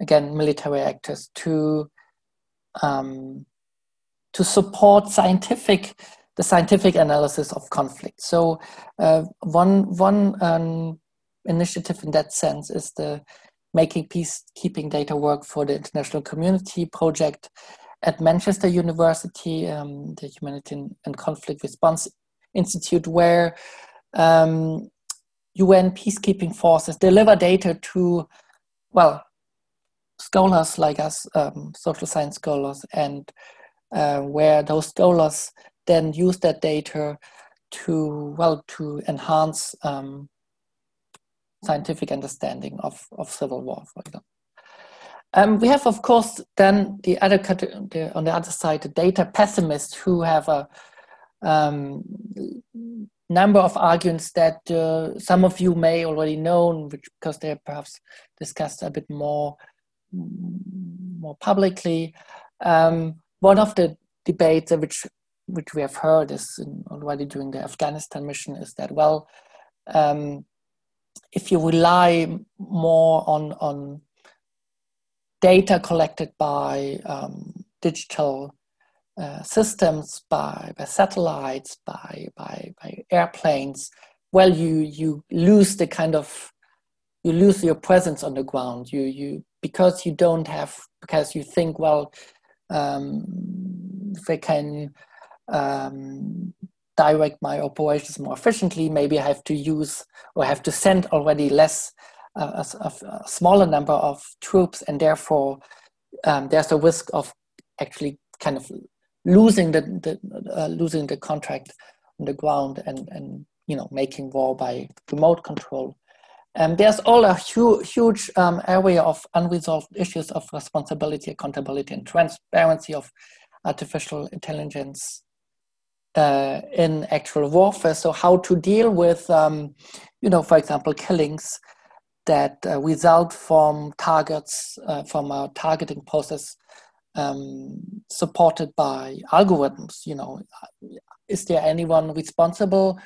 again military actors to um, to support scientific the scientific analysis of conflict. So uh, one one um, initiative in that sense is the making peacekeeping data work for the international community project at Manchester University, um, the Humanitarian and Conflict Response Institute, where um, UN peacekeeping forces deliver data to, well, scholars like us, um, social science scholars, and uh, where those scholars then use that data to, well, to enhance um, scientific understanding of, of civil war, for example. Um, we have, of course, then the other the, on the other side, the data pessimists who have a um, number of arguments that uh, some of you may already know, which because they're perhaps discussed a bit more more publicly. Um, one of the debates which which we have heard is already during the Afghanistan mission is that well, um, if you rely more on on data collected by um, digital uh, systems, by, by satellites, by, by, by airplanes, well, you, you lose the kind of, you lose your presence on the ground. You, you, because you don't have, because you think, well, um, I can um, direct my operations more efficiently, maybe I have to use or have to send already less a, a, a smaller number of troops, and therefore um, there's a risk of actually kind of losing the, the uh, losing the contract on the ground and and you know making war by remote control. And there's all a hu- huge um, area of unresolved issues of responsibility, accountability, and transparency of artificial intelligence uh, in actual warfare. So, how to deal with, um, you know, for example, killings that uh, result from targets uh, from a targeting process um, supported by algorithms. You know, is there anyone responsible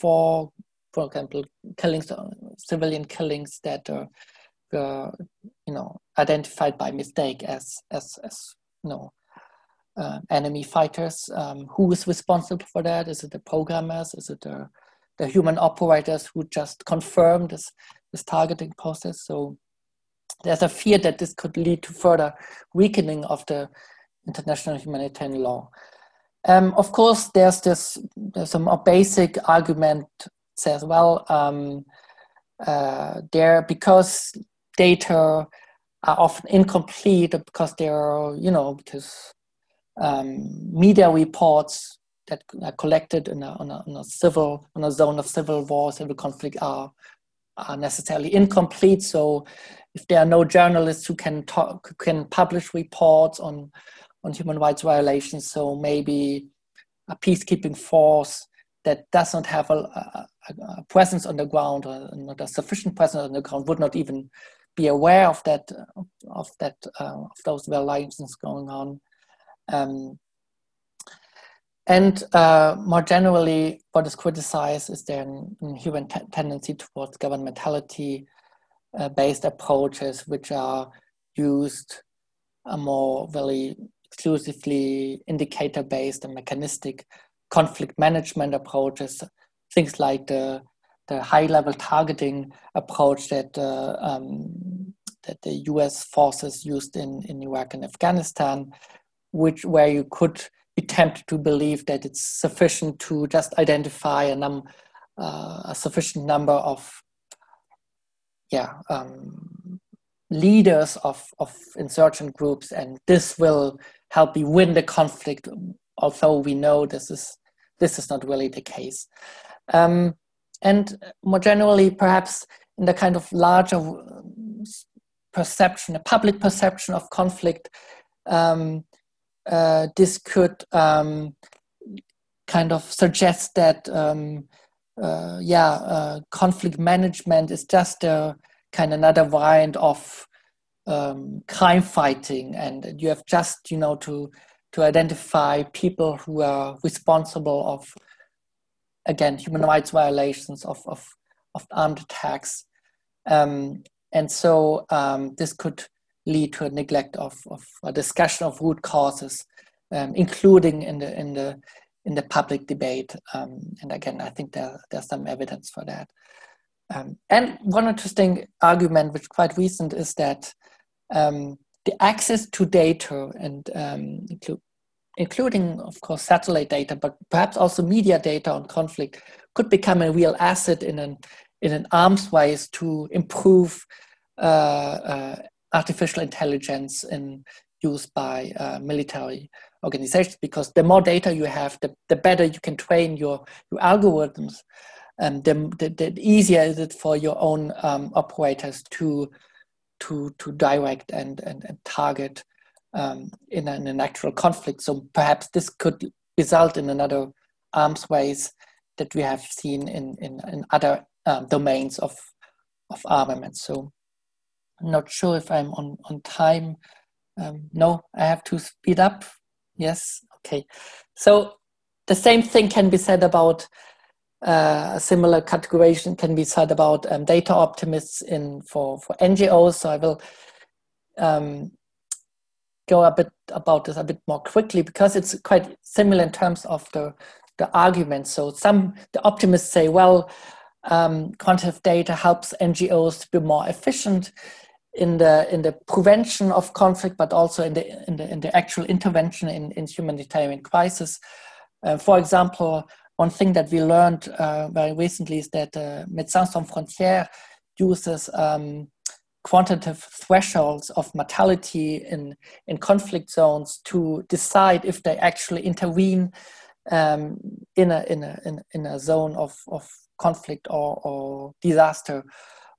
for, for example, killings, uh, civilian killings that are, uh, you know, identified by mistake as as as you know. Uh, enemy fighters. Um, who is responsible for that? Is it the programmers? Is it the, the human operators who just confirm this this targeting process. So there's a fear that this could lead to further weakening of the international humanitarian law. Um, of course, there's this there's some basic argument says well um, uh, there because data are often incomplete because they are you know because um, media reports that are collected in a, on, a, on a civil on a zone of civil war civil conflict are are necessarily incomplete. So if there are no journalists who can talk, can publish reports on on human rights violations, so maybe a peacekeeping force that does not have a, a, a presence on the ground or not a sufficient presence on the ground would not even be aware of that of that uh, of those violations going on. Um, and uh, more generally, what is criticized is there a human t- tendency towards governmentality uh, based approaches, which are used a more very exclusively indicator based and mechanistic conflict management approaches, things like the, the high level targeting approach that, uh, um, that the US forces used in, in Iraq and Afghanistan, which where you could be tempted to believe that it's sufficient to just identify a, num- uh, a sufficient number of yeah um, leaders of, of insurgent groups and this will help you win the conflict although we know this is this is not really the case. Um, and more generally perhaps in the kind of larger perception a public perception of conflict um, uh, this could um, kind of suggest that um, uh, yeah uh, conflict management is just a kind of another variant of um, crime fighting. And you have just you know to to identify people who are responsible of again human rights violations of of, of armed attacks. Um, and so um, this could lead to a neglect of, of a discussion of root causes, um, including in the in the in the public debate. Um, and again, I think there, there's some evidence for that. Um, and one interesting argument, which quite recent, is that um, the access to data and um, inclu- including, of course, satellite data, but perhaps also media data on conflict, could become a real asset in an in an arms race to improve uh, uh, artificial intelligence in used by uh, military organizations because the more data you have, the, the better you can train your, your algorithms. and the, the, the, easier is it for your own um, operators to to to direct and and, and target um, in, an, in an actual conflict. So perhaps this could result in another arms race that we have seen in in, in other um, domains of of armament. So I'm not sure if I'm on on time. Um, no, I have to speed up. Yes, okay. So the same thing can be said about uh, a similar categorization can be said about um, data optimists in for for NGOs. So I will um, go a bit about this a bit more quickly because it's quite similar in terms of the the argument. So some the optimists say, well, um, quantitative data helps NGOs to be more efficient in the in the prevention of conflict, but also in the in the, in the actual intervention in, in humanitarian crisis. Uh, for example, one thing that we learned uh, very recently is that uh, Médecins Sans Frontières uses um, quantitative thresholds of mortality in, in conflict zones to decide if they actually intervene um, in, a, in, a, in, in a zone of, of conflict or, or disaster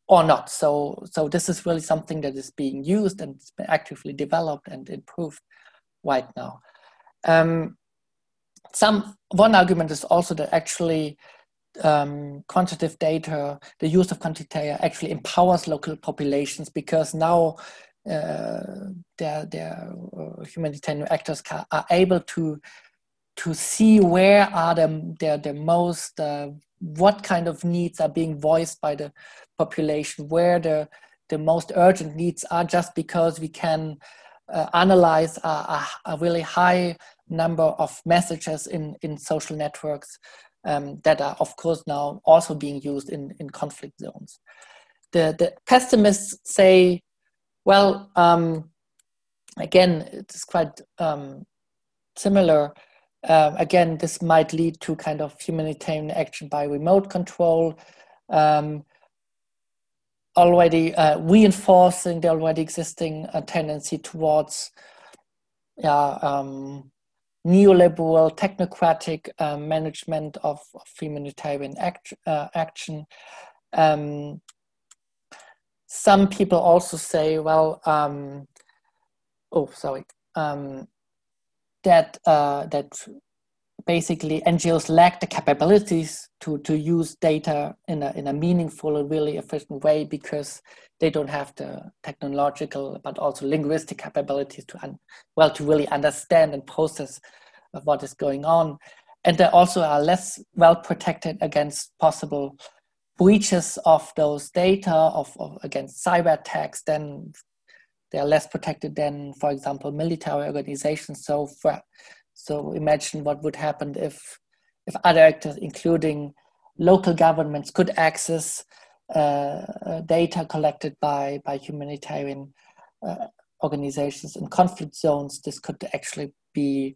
or not. So, so this is really something that is being used and it's been actively developed and improved right now. Um, some one argument is also that actually um, quantitative data, the use of quantitative data actually empowers local populations because now uh, their, their uh, humanitarian actors are able to to see where are the, the, the most uh, what kind of needs are being voiced by the population where the the most urgent needs are just because we can uh, analyze a, a, a, really high number of messages in, in social networks um, that are, of course, now also being used in, in conflict zones. The, the pessimists say, well, um, again, it's quite um, similar. Uh, again, this might lead to kind of humanitarian action by remote control. Um, already uh, reinforcing the already existing uh, tendency towards yeah, um, neoliberal technocratic uh, management of, of humanitarian act, uh, action. Um, some people also say, well, um, oh, sorry, um, that uh, that basically NGOs lack the capabilities to, to use data in a, in a meaningful and really efficient way because they don't have the technological but also linguistic capabilities to un, well to really understand and process what is going on. And they also are less well protected against possible breaches of those data of, of against cyber attacks then they are less protected than for example military organizations. So for so imagine what would happen if, if other actors, including local governments, could access uh, data collected by, by humanitarian uh, organizations in conflict zones. This could actually be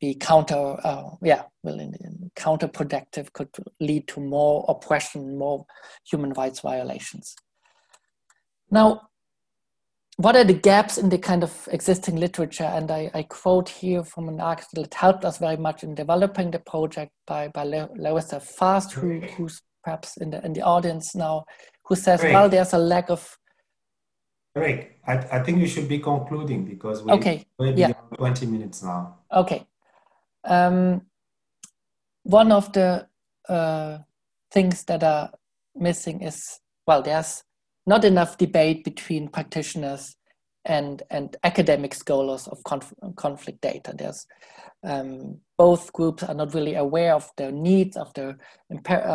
be counter, uh, yeah, well, in, in counterproductive, could lead to more oppression, more human rights violations. Now, what are the gaps in the kind of existing literature? And I, I quote here from an article that helped us very much in developing the project by, by Larissa Fast, who, who's perhaps in the, in the audience now, who says, Great. well, there's a lack of. Great. I, I think you should be concluding because we're okay. yeah. 20 minutes now. Okay. Um, one of the uh, things that are missing is, well, there's not enough debate between practitioners and and academic scholars of conf conflict data. There's um, both groups are not really aware of the needs of the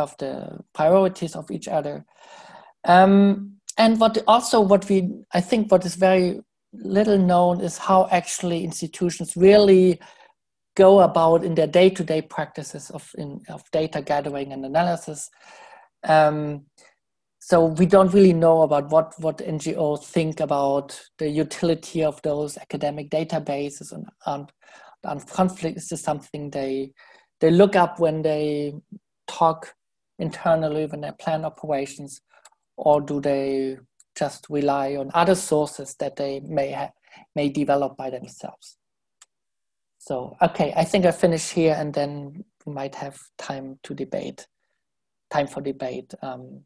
of the priorities of each other. Um, and what also what we I think what is very little known is how actually institutions really go about in their day-to-day practices of in, of data gathering and analysis. Um, so we don't really know about what what NGOs think about the utility of those academic databases and and, and conflict is just something they they look up when they talk internally when they plan operations or do they just rely on other sources that they may ha- may develop by themselves so okay i think i finish here and then we might have time to debate time for debate. Um,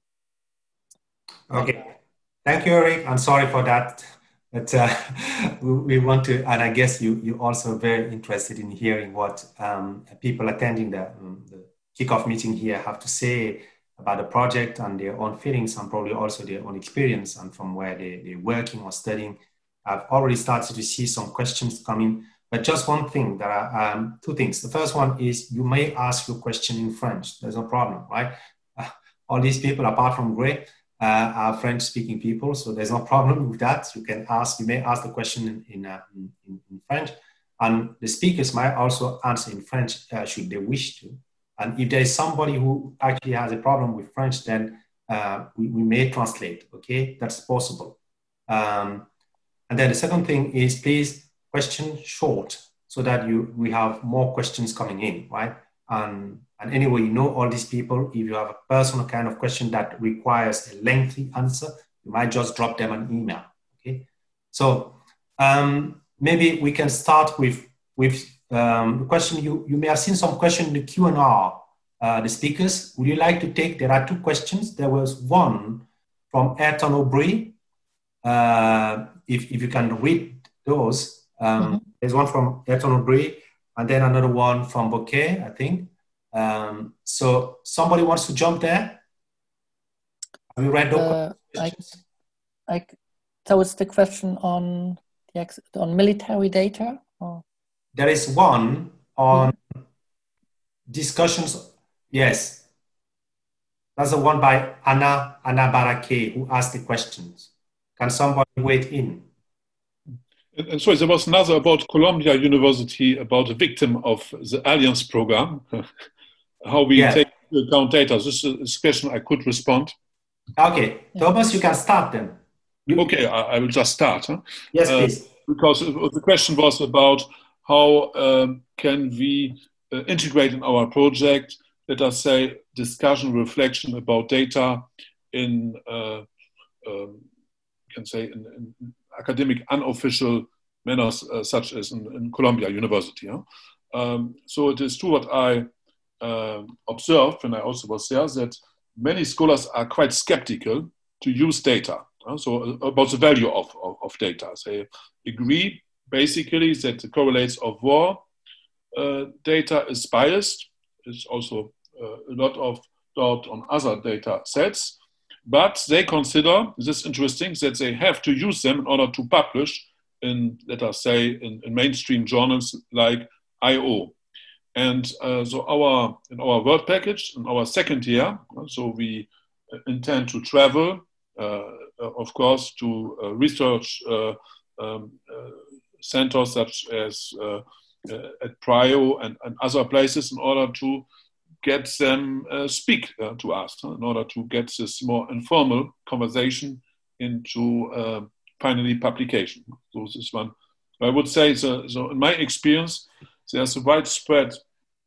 okay, thank you, Eric. I'm sorry for that. But uh, [laughs] we, want to, and I guess you you also very interested in hearing what um, people attending the, um, the kickoff meeting here have to say about the project and their own feelings and probably also their own experience and from where they, they're working or studying. I've already started to see some questions coming, but just one thing there are um, two things. The first one is you may ask your question in French. There's no problem, right? Uh, [laughs] all these people, apart from Grey, uh, are French speaking people, so there's no problem with that. You can ask, you may ask the question in, in, uh, in, in French, and the speakers might also answer in French uh, should they wish to. And if there is somebody who actually has a problem with French, then uh, we, we may translate, okay? That's possible. Um, and then the second thing is please question short so that you we have more questions coming in, right? And, and anyway, you know all these people, if you have a personal kind of question that requires a lengthy answer, you might just drop them an email, okay? So um, maybe we can start with, with um, the question you, you may have seen some question in the Q&R, uh, the speakers. Would you like to take, there are two questions. There was one from Ayrton O'Brien. Uh, if, if you can read those, um, mm-hmm. there's one from Ayrton O'Brien and then another one from Bouquet, I think. Um, so somebody wants to jump there? Have you read those uh, I, I, so it's the question on the on military data? Or? There is one on discussions. Yes. That's the one by Anna, Anna Barake who asked the questions. Can somebody wait in? And sorry, there was another about Columbia University about a victim of the Alliance program, [laughs] how we take account data. This is a question I could respond. Okay, Thomas, you can start then. You... Okay, I, I, will just start. Huh? Yes, uh, please. Because the question was about how um, can we uh, integrate in our project, let us say, discussion, reflection about data in, uh, um, can say, in, in, academic unofficial manners, uh, such as in, in, Columbia University. Um, so it is true what I uh, observed when I also was there that many scholars are quite skeptical to use data. So uh, about the value of, of, of data, they agree basically that the correlates of war uh, data is biased. There's also uh, a lot of doubt on other data sets, but they consider this interesting that they have to use them in order to publish in, let us say, in, in mainstream journals like IO. And uh, so our in our work package in our second year, so we intend to travel, uh, of course, to uh, research uh, um, centers such as uh, uh, at Prio and, and, other places in order to get them uh, speak to us, in order to get this more informal conversation into finally publication. So this is one. I would say, so, so in my experience, there's a widespread,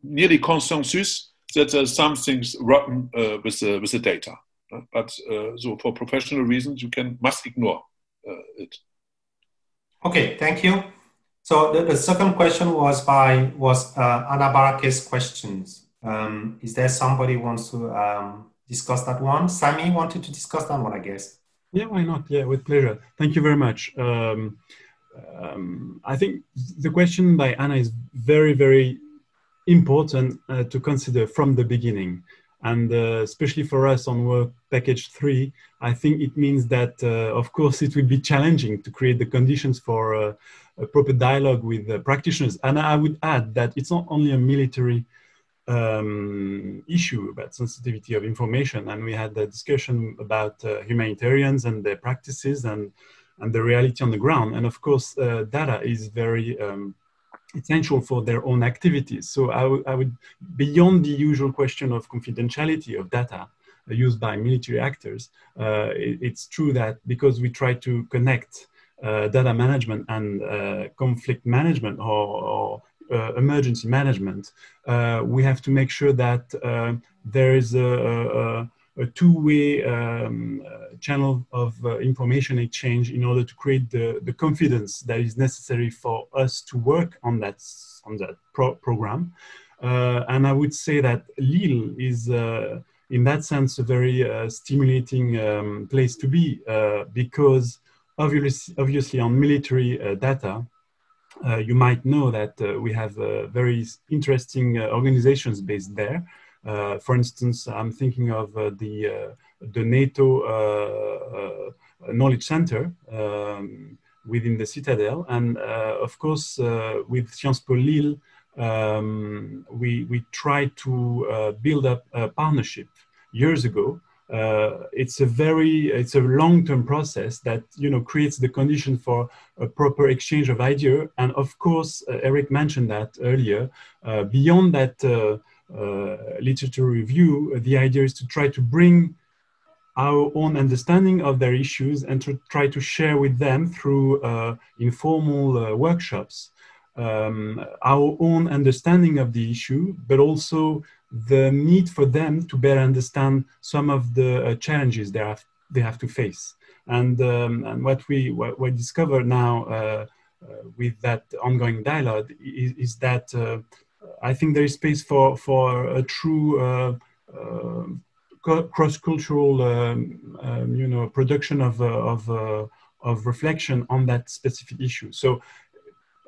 nearly consensus that there's some things rotten uh, with, the, with the data. But uh, so for professional reasons, you can must ignore uh, it. Okay, thank you. So the, the second question was by was uh, Anna Barake's questions. Um, is there somebody wants to um, discuss that one? Sami wanted to discuss that one, I guess. Yeah, why not? Yeah, with pleasure. Thank you very much. Um, um I think the question by Anna is very, very important uh, to consider from the beginning and uh, especially for us on work package three, I think it means that, uh, of course, it will be challenging to create the conditions for uh, a proper dialogue with practitioners. And I would add that it's not only a military um, issue about sensitivity of information, and we had a discussion about uh, humanitarians and their practices and and the reality on the ground. And of course, uh, data is very um, essential for their own activities. So I, would, beyond the usual question of confidentiality of data uh, used by military actors, uh, it, it's true that because we try to connect uh, data management and uh, conflict management or, or uh, emergency management, uh, we have to make sure that there is a, a a two-way um, uh, channel of uh, information exchange in order to create the, the confidence that is necessary for us to work on that on that pro program. Uh, and I would say that Lille is in that sense, a very uh, stimulating um, place to be uh, because obviously, obviously on military uh, data, uh, Uh, you might know that uh, we have uh, very interesting uh, organizations based there. for instance, I'm thinking of the, the NATO Knowledge Center um, within the Citadel. And of course, with Sciences Po Lille, um, we, we tried to uh, build up a partnership years ago. Uh, it's a very it's a long-term process that you know creates the condition for a proper exchange of idea. And of course uh, eric mentioned that earlier. Uh, beyond that uh, uh, literature review the idea is to try to bring our own understanding of their issues and to try to share with them through informal workshops. Um, our own understanding of the issue, but also the need for them to better understand some of the uh, challenges they have, they have to face. And, um, and what we what we discover now uh, uh, with that ongoing dialogue is, is that uh, I think there is space for, for a true uh, cross-cultural um, um, you know, production of, of, of reflection on that specific issue. So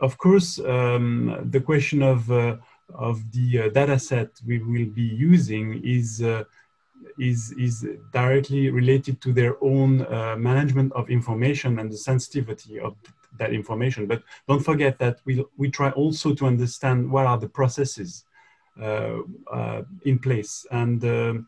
of course, um, the question of, of the uh, data set we will be using is, uh, is, is directly related to their own uh, management of information and the sensitivity of that information. But don't forget that we, we try also to understand what are the processes uh, uh, in place and um,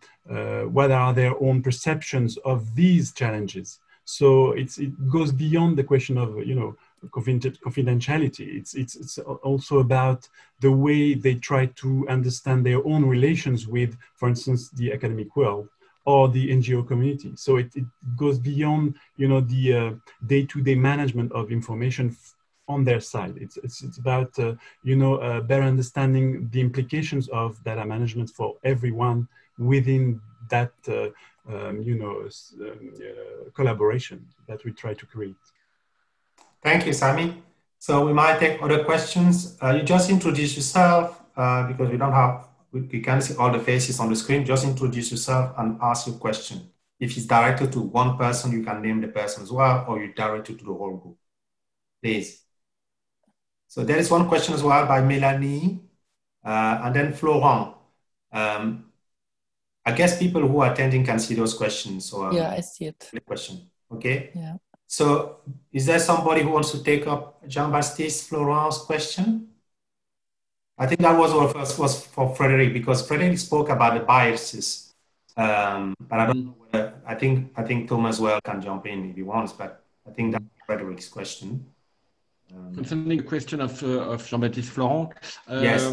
what are their own perceptions of these challenges. So it goes beyond the question of, you know, confidentiality. It's, it's, it's also about the way they try to understand their own relations with, for instance, the academic world or the NGO community. So it, it goes beyond, you know, the uh, day-to-day management of information on their side. It's, it's, it's about, uh, you know, uh, better understanding the implications of data management for everyone within that, uh, um, you know, um, uh, collaboration that we try to create. Thank you, Sami. So we might take other questions. Uh, you just introduce yourself uh, because we don't have, we, we can't see all the faces on the screen. Just introduce yourself and ask your question. If it's directed to one person, you can name the person as well, or you direct it to the whole group. Please. So there is one question as well by Melanie, uh, and then Florent. Um, I guess people who are attending can see those questions. So um, yeah, I see it. Question. Okay. Yeah. So is there somebody who wants to take up Jean-Baptiste Florent's question? I think that was first was for Frederic because Frederic spoke about the biases. Um, but I don't know whether, I think, I think Thomas well can jump in if he wants, but I think that's Frederic's question. Um, Concerning the question of, uh, of Jean-Baptiste Florent, um, yes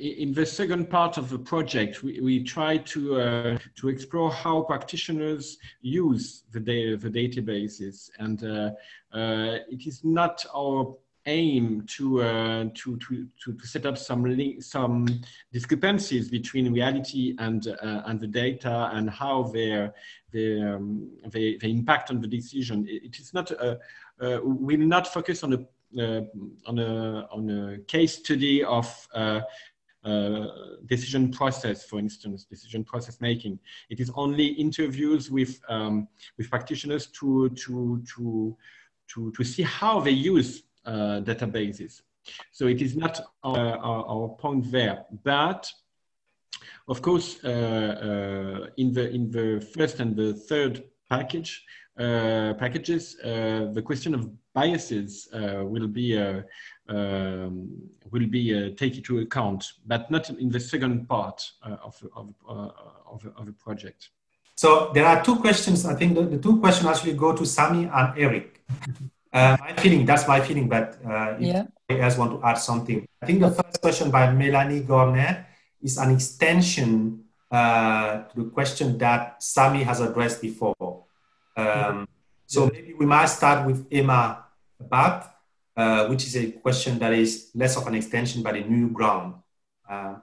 in the second part of the project, we, we try to, uh, to explore how practitioners use the, da the databases. And uh, uh, it is not our aim to, uh, to, to, to, set up some, some discrepancies between reality and, uh, and the data and how they, um, they, they impact on the decision. it, is not, uh, we will not focus on a uh, on, a, on a case study of uh, uh, decision process, for instance, decision process making. It is only interviews with, um, with practitioners to, to, to, to, to see how they use uh, databases. So it is not our, our, our point there, but of course, uh, uh, in, the, in the first and the third package, uh, packages, uh, the question of biases uh, will be um, will be taken into account, but not in the second part of of, of, of a project. So there are two questions. I think the, the two questions actually go to Sami and Eric. Uh, my feeling, that's my feeling, but uh, if yeah. you guys want to add something. I think the first question by Melanie Gornet is an extension uh, to the question that Sami has addressed before. Um, so maybe we might start with Emma Bath, uh, which is a question that is less of an extension but a new ground. Uh,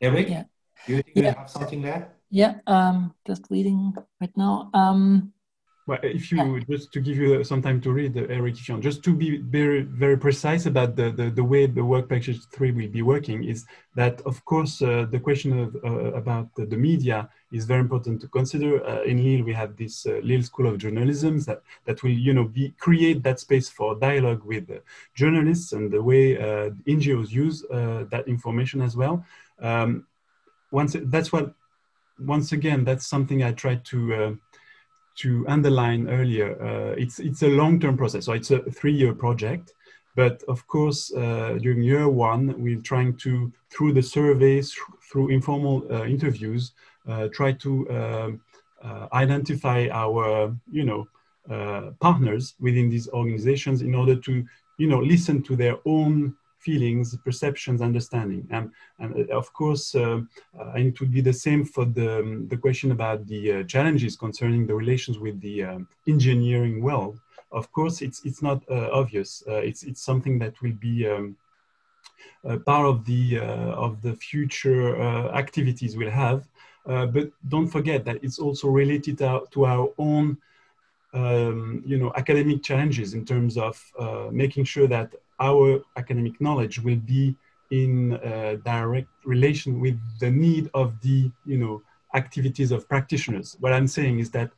Eric, yeah. do you think yeah. you have something there? Yeah, um, just reading right now. Um, Well, if you just to give you some time to read, uh, Eric, if you want, just to be very very precise about the, the, the way the work package three will be working is that of course uh, the question of uh, about the, the, media is very important to consider. Uh, in Lille, we have this uh, Lille School of Journalism that that will you know be create that space for dialogue with journalists and the way uh, NGOs use that information as well. Um, once that's what once again that's something I try to to underline earlier, uh, it's it's a long-term process. So it's a three-year project, but of course, uh, during year one, we're trying to through the surveys, through informal uh, interviews, uh, try to um, uh, identify our you know uh, partners within these organizations in order to you know listen to their own feelings, perceptions, understanding. And, and uh, of course, uh, uh, it would be the same for the, um, the question about the uh, challenges concerning the relations with the um, engineering world. Of course, it's, it's not obvious. It's, it's something that will be um, part of the, of the future activities we'll have. but don't forget that it's also related to, to our own um, you know, academic challenges in terms of uh, making sure that our academic knowledge will be in uh, direct relation with the need of the you know activities of practitioners. What I'm saying is that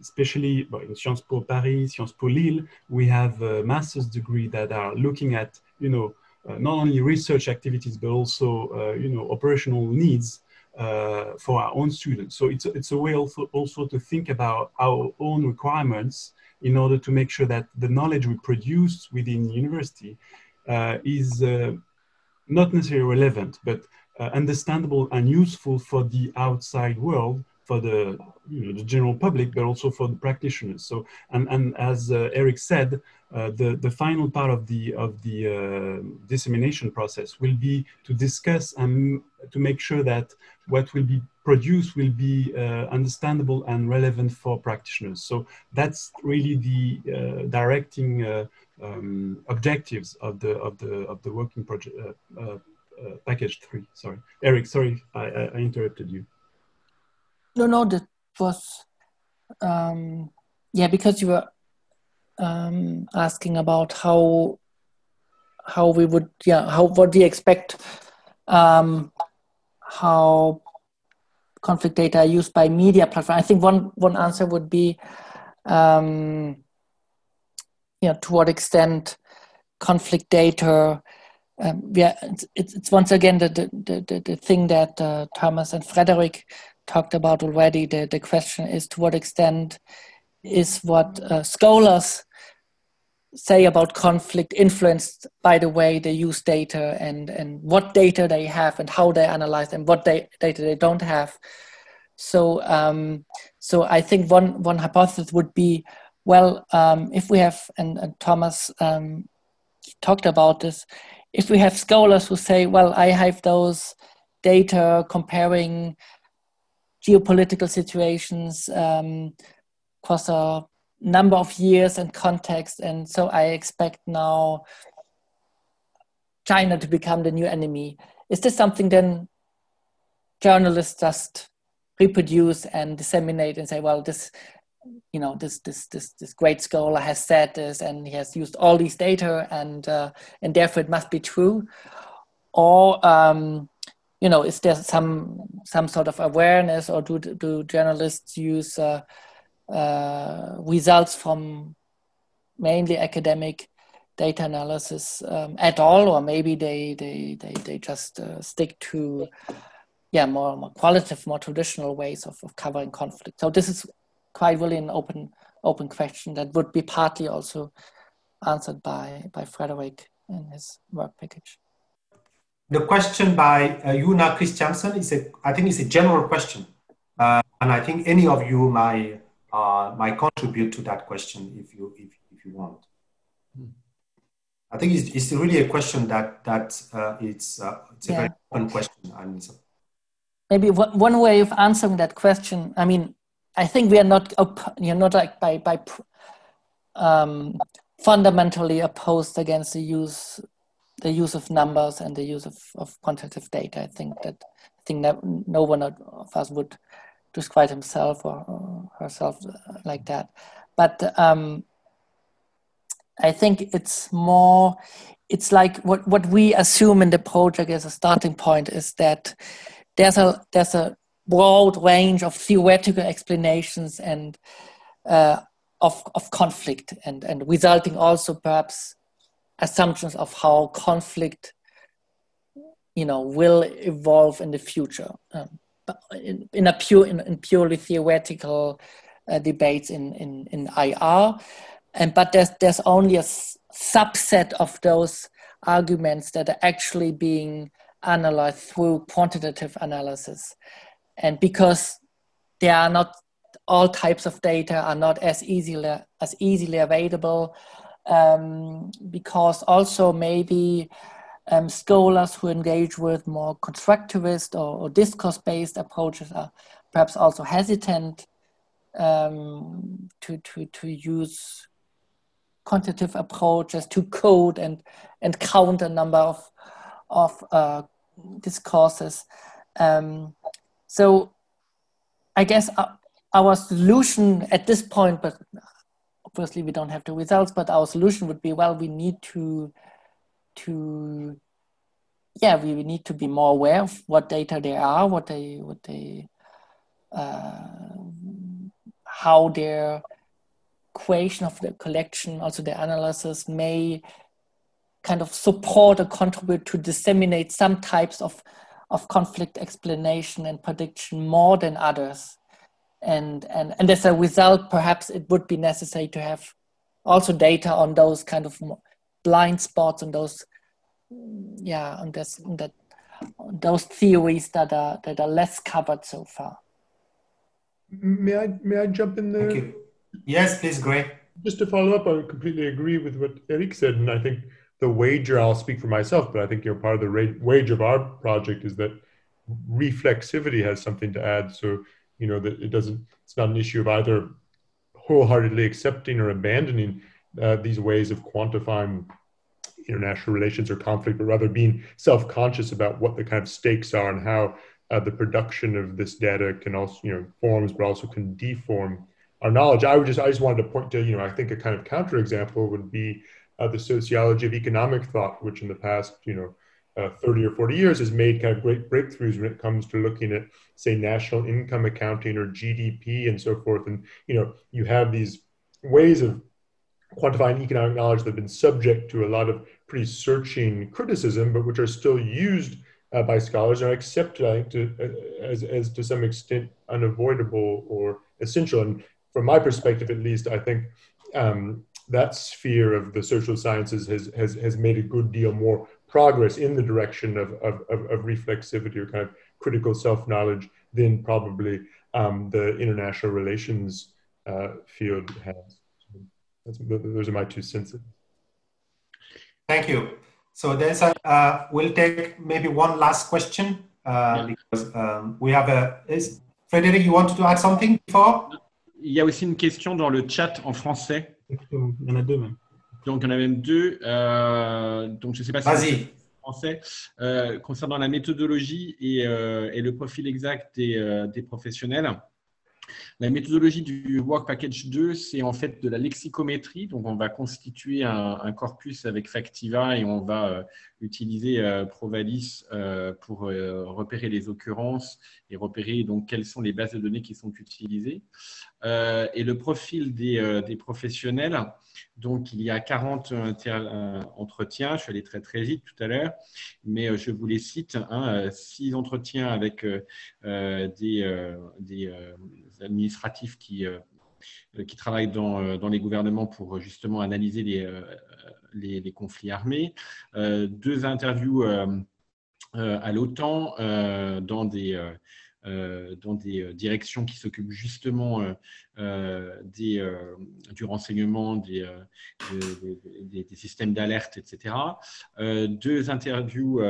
especially well, in Sciences Po Paris, Sciences Po Lille, we have a master's degree that are looking at you know uh, not only research activities but also uh, you know operational needs uh, for our own students. So it's it's a way also also to think about our own requirements in order to make sure that the knowledge we produce within the university uh, is uh, not necessarily relevant, but uh, understandable and useful for the outside world, for the, you know, the general public, but also for the practitioners. So, and, and as uh, Eric said, uh, the, the final part of the, of the uh, dissemination process will be to discuss and to make sure that what will be produced will be uh, understandable and relevant for practitioners. So that's really the uh, directing uh, um, objectives of the of the of the working project package three. Sorry, Eric. Sorry, I, I, interrupted you. No, no, that was um, yeah because you were um, asking about how how we would yeah how what do you expect um, how conflict data used by media platform. I think one one answer would be, um, you know, to what extent conflict data. Um, yeah, it's, it's, once again the the, the, the thing that uh, Thomas and Frederick talked about already. The the question is to what extent is what uh, scholars say about conflict influenced by the way they use data and, and what data they have and how they analyze and what they, data they don't have. So, um, so I think one, one hypothesis would be, well, um, if we have, and, and Thomas um, talked about this, if we have scholars who say, well, I have those data comparing geopolitical situations um, across a number of years and context. And so I expect now China to become the new enemy. Is this something then journalists just reproduce and disseminate and say, well, this, you know, this this this this great scholar has said this and he has used all these data and uh, and therefore it must be true, or um, you know, is there some some sort of awareness or do do journalists use uh, uh, results from mainly academic data analysis um, at all, or maybe they they they, they just uh, stick to yeah more, more qualitative, more traditional ways of, of covering conflict. So this is quite really an open open question that would be partly also answered by by Frederick in his work package. The question by uh, Yuna Christiansen is a I think it's a general question, uh, and I think any of you might uh, might contribute to that question if you if, if you want. I think it's, it's really a question that that uh, it's uh, it's a yeah. very open question. And so. maybe one, one way of answering that question. I mean, I think we are not you're not like by by um, fundamentally opposed against the use the use of numbers and the use of, of quantitative data. I think that I think that no one of us would describe himself or, herself like that. but um, I think it's more. It's like what what we assume in the project as a starting point is that there's a there's a broad range of theoretical explanations and uh, of of conflict and and resulting also perhaps assumptions of how conflict you know will evolve in the future um, in, in a pure in, in purely theoretical uh, debates in, in in IR and but there's there's only a s- subset of those arguments that are actually being analyzed through quantitative analysis. And because there are not all types of data are not as easily as easily available um, because also maybe um, scholars who engage with more constructivist or, or discourse-based approaches are perhaps also hesitant um, to, to, to use quantitative approaches to code and, and count a number of, of uh, discourses. Um, so I guess our, our solution at this point, but obviously we don't have the results, but our solution would be, well, we need to, to, yeah, we need to be more aware of what data there are, what they, what they, uh, how their equation of the collection, also the analysis may kind of support or contribute to disseminate some types of, of conflict explanation and prediction more than others. And, and, and as a result, perhaps it would be necessary to have also data on those kind of blind spots on those, yeah, on, this, on that, on those theories that are, that are less covered so far. May I, may I jump in there? Thank you. Yes, please, Grey. Just to follow up, I completely agree with what Eric said, and I think the wager, I'll speak for myself, but I think you know part of the ra- wage of our project is that reflexivity has something to add. So you know that it doesn't. It's not an issue of either wholeheartedly accepting or abandoning uh, these ways of quantifying international relations or conflict, but rather being self-conscious about what the kind of stakes are and how uh, the production of this data can also, you know, forms, but also can deform our knowledge. I would just, I just wanted to point to, you know, I think a kind of counterexample would be uh, the sociology of economic thought, which in the past, you know, uh, 30 or 40 years has made kind of great breakthroughs when it comes to looking at, say, national income accounting or GDP and so forth. And, you know, you have these ways of quantifying economic knowledge that have been subject to a lot of pretty searching criticism, but which are still used uh, by scholars and are accepted, I think, to, uh, as, as to some extent unavoidable or essential. And from my perspective, at least, I think um, that sphere of the social sciences has, has, has made a good deal more progress in the direction of, of, of, of reflexivity or kind of critical self-knowledge than probably um, the international relations uh, field has. That's, those are my two cents. Thank you. So there's a, uh, we'll take maybe one last question uh, yeah. because um, we have a. Is, Frédéric, you wanted to add something before? Il y a aussi une question dans le chat en français. Il y en a deux même. Donc, il y en a même deux. Euh, donc, je ne sais pas si français euh, concernant la méthodologie et, euh, et le profil exact des, euh, des professionnels. La méthodologie du Work Package 2, c'est en fait de la lexicométrie. Donc, on va constituer un, un corpus avec Factiva et on va euh, utiliser euh, Provalis euh, pour repérer les occurrences et repérer donc quelles sont les bases de données qui sont utilisées. et le profil des, des, professionnels, donc il y a 40 entretiens. Je suis allé très très vite tout à l'heure, mais je vous les cite. Hein, six entretiens avec des, des administratifs qui, qui travaillent dans, dans, les gouvernements pour justement analyser les, les, conflits armés, deux interviews à l'OTAN dans des euh, directions qui s'occupent justement euh, du renseignement, des, systèmes d'alerte, etc. deux interviews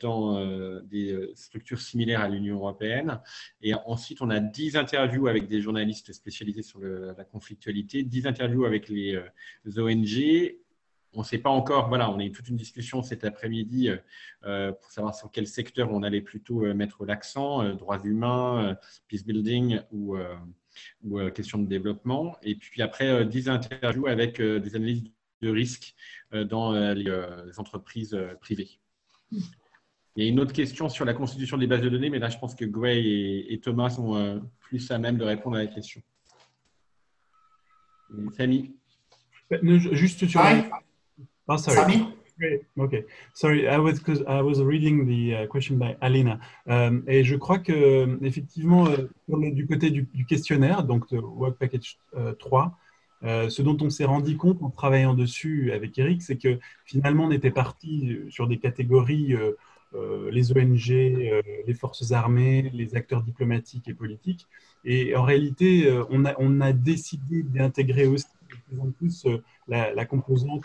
dans des structures similaires à l'Union européenne. Et ensuite, on a dix interviews avec des journalistes spécialisés sur la conflictualité, dix interviews avec les ONG on ne sait pas encore, voilà, on a eu toute une discussion cet après-midi euh, pour savoir sur quel secteur on allait plutôt euh, mettre l'accent, euh, droits humains, peace building ou, ou questions de développement. Et puis après, 10 interviews avec des analyses de risque dans les entreprises privées. Il y a une autre question sur la constitution des bases de données, mais là, je pense que Gray et, Thomas sont plus à même de répondre à la question. Samy Juste sur. Oh, sorry. Samy Okay. Sorry, I was I was reading the uh, question by Alina. Um, et je crois que effectivement, euh, du côté du, questionnaire, donc de Work Package 3, euh, euh, ce dont on s'est rendu compte en travaillant dessus avec Eric, c'est que finalement on était parti sur des catégories les ONG, les forces armées, les acteurs diplomatiques et politiques. Et en réalité, on a, on a décidé d'intégrer aussi de plus en plus la, la composante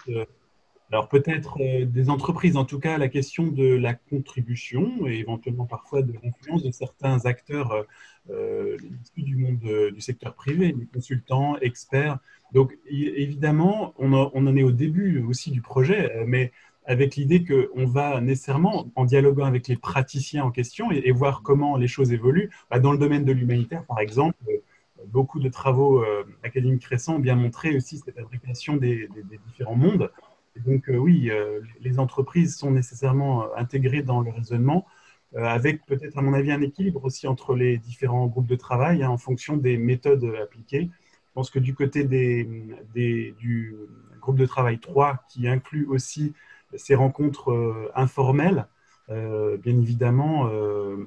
alors peut-être euh, des entreprises, en tout cas la question de la contribution et éventuellement parfois de l'influence de certains acteurs euh, euh du monde du secteur privé, des consultants, experts. Donc évidemment, on, on, en est au début aussi du projet, mais avec l'idée qu'on va nécessairement, en dialoguant avec les praticiens en question et, voir comment les choses évoluent, bah, dans le domaine de l'humanitaire par exemple, beaucoup de travaux académiques récents ont bien montré aussi cette imbrication des, des, des différents mondes donc euh, oui, euh, les entreprises sont nécessairement euh, intégrées dans le raisonnement, avec peut-être à mon avis un équilibre aussi entre les différents groupes de travail hein, en fonction des méthodes appliquées. Je pense que du côté des, du groupe de travail 3, qui inclut aussi ces rencontres informelles, bien évidemment,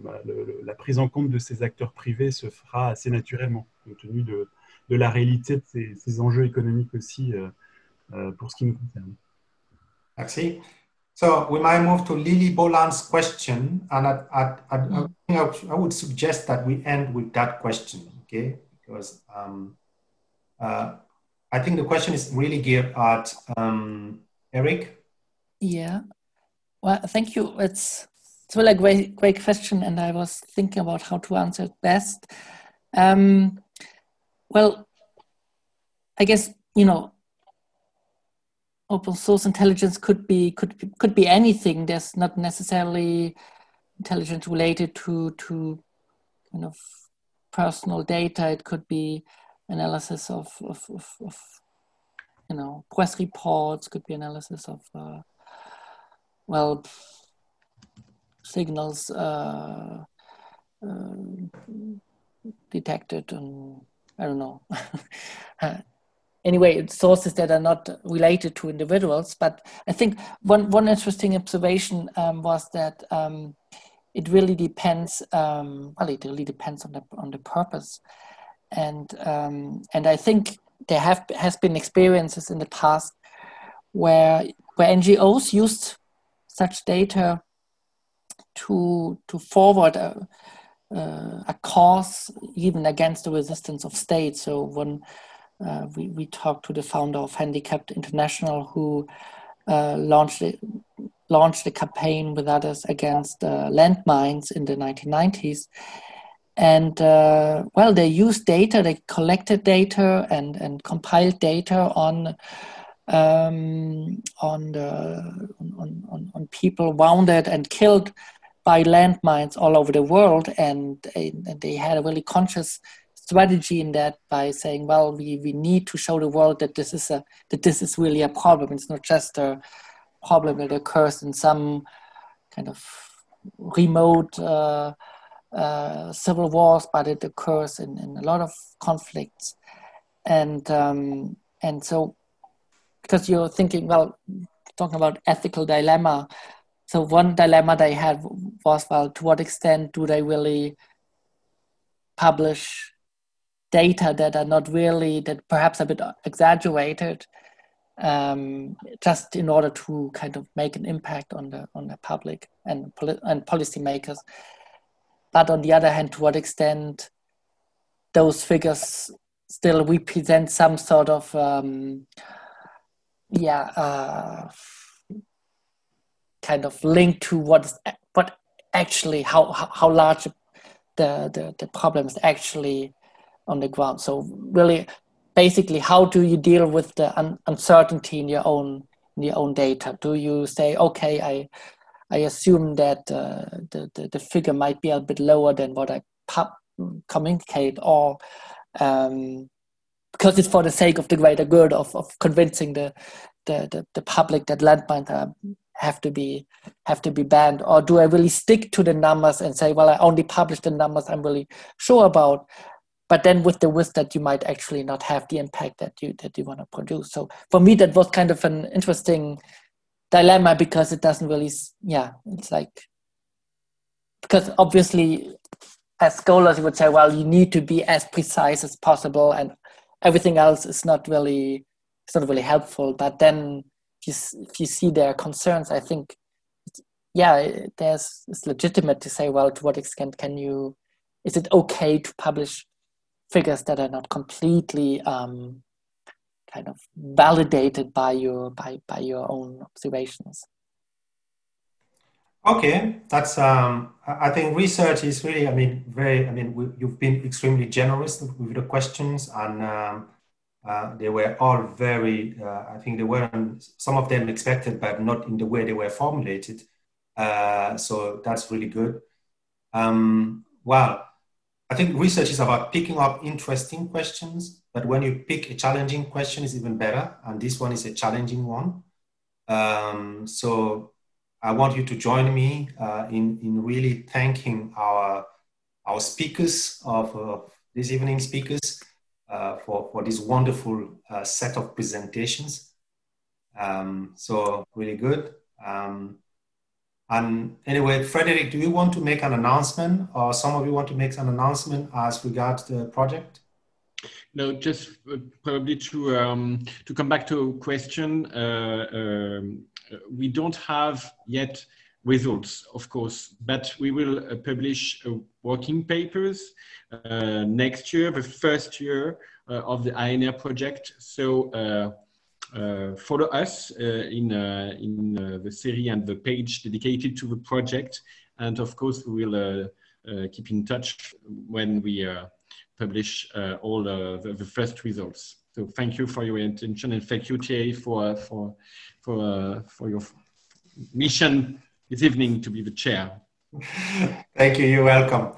bah, la prise en compte de ces acteurs privés se fera assez naturellement, compte tenu de, la réalité de ces enjeux économiques aussi pour ce qui nous concerne. Merci. So we might move to Lily Boland's question, and I, I, I, I, would suggest that we end with that question, okay? Because um, uh, I think the question is really geared at um, Eric. Yeah. Well, thank you. It's it's really a great great question, and I was thinking about how to answer it best. Um, well, I guess you know open source intelligence could be could could be anything. There's not necessarily intelligence related to to kind of personal data. It could be analysis of of, of, of you know press reports. Could be analysis of uh, well signals uh, uh, detected and I don't know. [laughs] Anyway sources that are not related to individuals but i think one one interesting observation um, was that um, it really depends um, well it really depends on the on the purpose. And um, and i think there have has been experiences in the past where where ngos used such data to to forward a, uh, a cause even against the resistance of states. So when uh, we, we talked to the founder of Handicapped International who uh, launched launched a campaign with others against uh, landmines in the 1990s. And uh, well, they used data, they collected data and, and compiled data on um, on, the, on, on, on people wounded and killed by landmines all over the world, and, and they had a really conscious strategy in that by saying, well, we, we need to show the world that this is a that this is really a problem. It's not just a problem that occurs in some kind of remote uh, uh, civil wars, but it occurs in, in a lot of conflicts. And um, and so because you're thinking, well, talking about ethical dilemma. So one dilemma they had was, well, to what extent do they really publish data that are not really that perhaps a bit exaggerated um, just in order to kind of make an impact on the on the public and poli- and policymakers. But on the other hand, to what extent those figures still represent some sort of um, yeah uh, kind of link to what is what actually how how large the the, the actually on the ground. So really, basically, how do you deal with the un- uncertainty in your own in your own data? Do you say, okay, I I assume that uh, the, the, the figure might be a bit lower than what I communicate, or um, because it's for the sake of the greater good of, of convincing the, the, the, the public that landmines are, have to be have to be banned or do i really stick to the numbers and say well i only publish the numbers i'm really sure about but then with the risk that you might actually not have the impact that you that you want to produce. So for me that was kind of an interesting dilemma because it doesn't really yeah it's like because obviously as scholars you would say well you need to be as precise as possible and everything else is not really it's not really helpful. But then if you, if you see their concerns i think yeah there's it's legitimate to say well to what extent can you is it okay to publish figures that are not completely um, kind of validated by your by by your own observations. Okay that's um i think research is really i mean very i mean we, you've been extremely generous with the questions and um, uh, they were all very uh, i think they were some of them expected but not in the way they were formulated. Uh, so that's really good. Um, well I think research is about picking up interesting questions, but when you pick a challenging question, is even better. And this one is a challenging one. Um, so I want you to join me uh, in, in really thanking our, our speakers of uh, this evening speakers uh, for, for this wonderful uh, set of presentations. Um, so really good. Um, and anyway, Frederick, do you want to make an announcement or some of you want to make an announcement as regards the project? No, just uh, probably to um, to come back to a question. Uh, um, we don't have yet results, of course, but we will uh, publish uh, working papers uh, next year, the first year of the ANR project. So Uh, follow us uh, in, uh, in uh, the series and the page dedicated to the project. And of course, we will uh, keep in touch when we publish all the, the first results. So thank you for your attention and thank you, Thierry, for, for, for, uh, for your mission this evening to be the chair. [laughs] Thank you, you're welcome.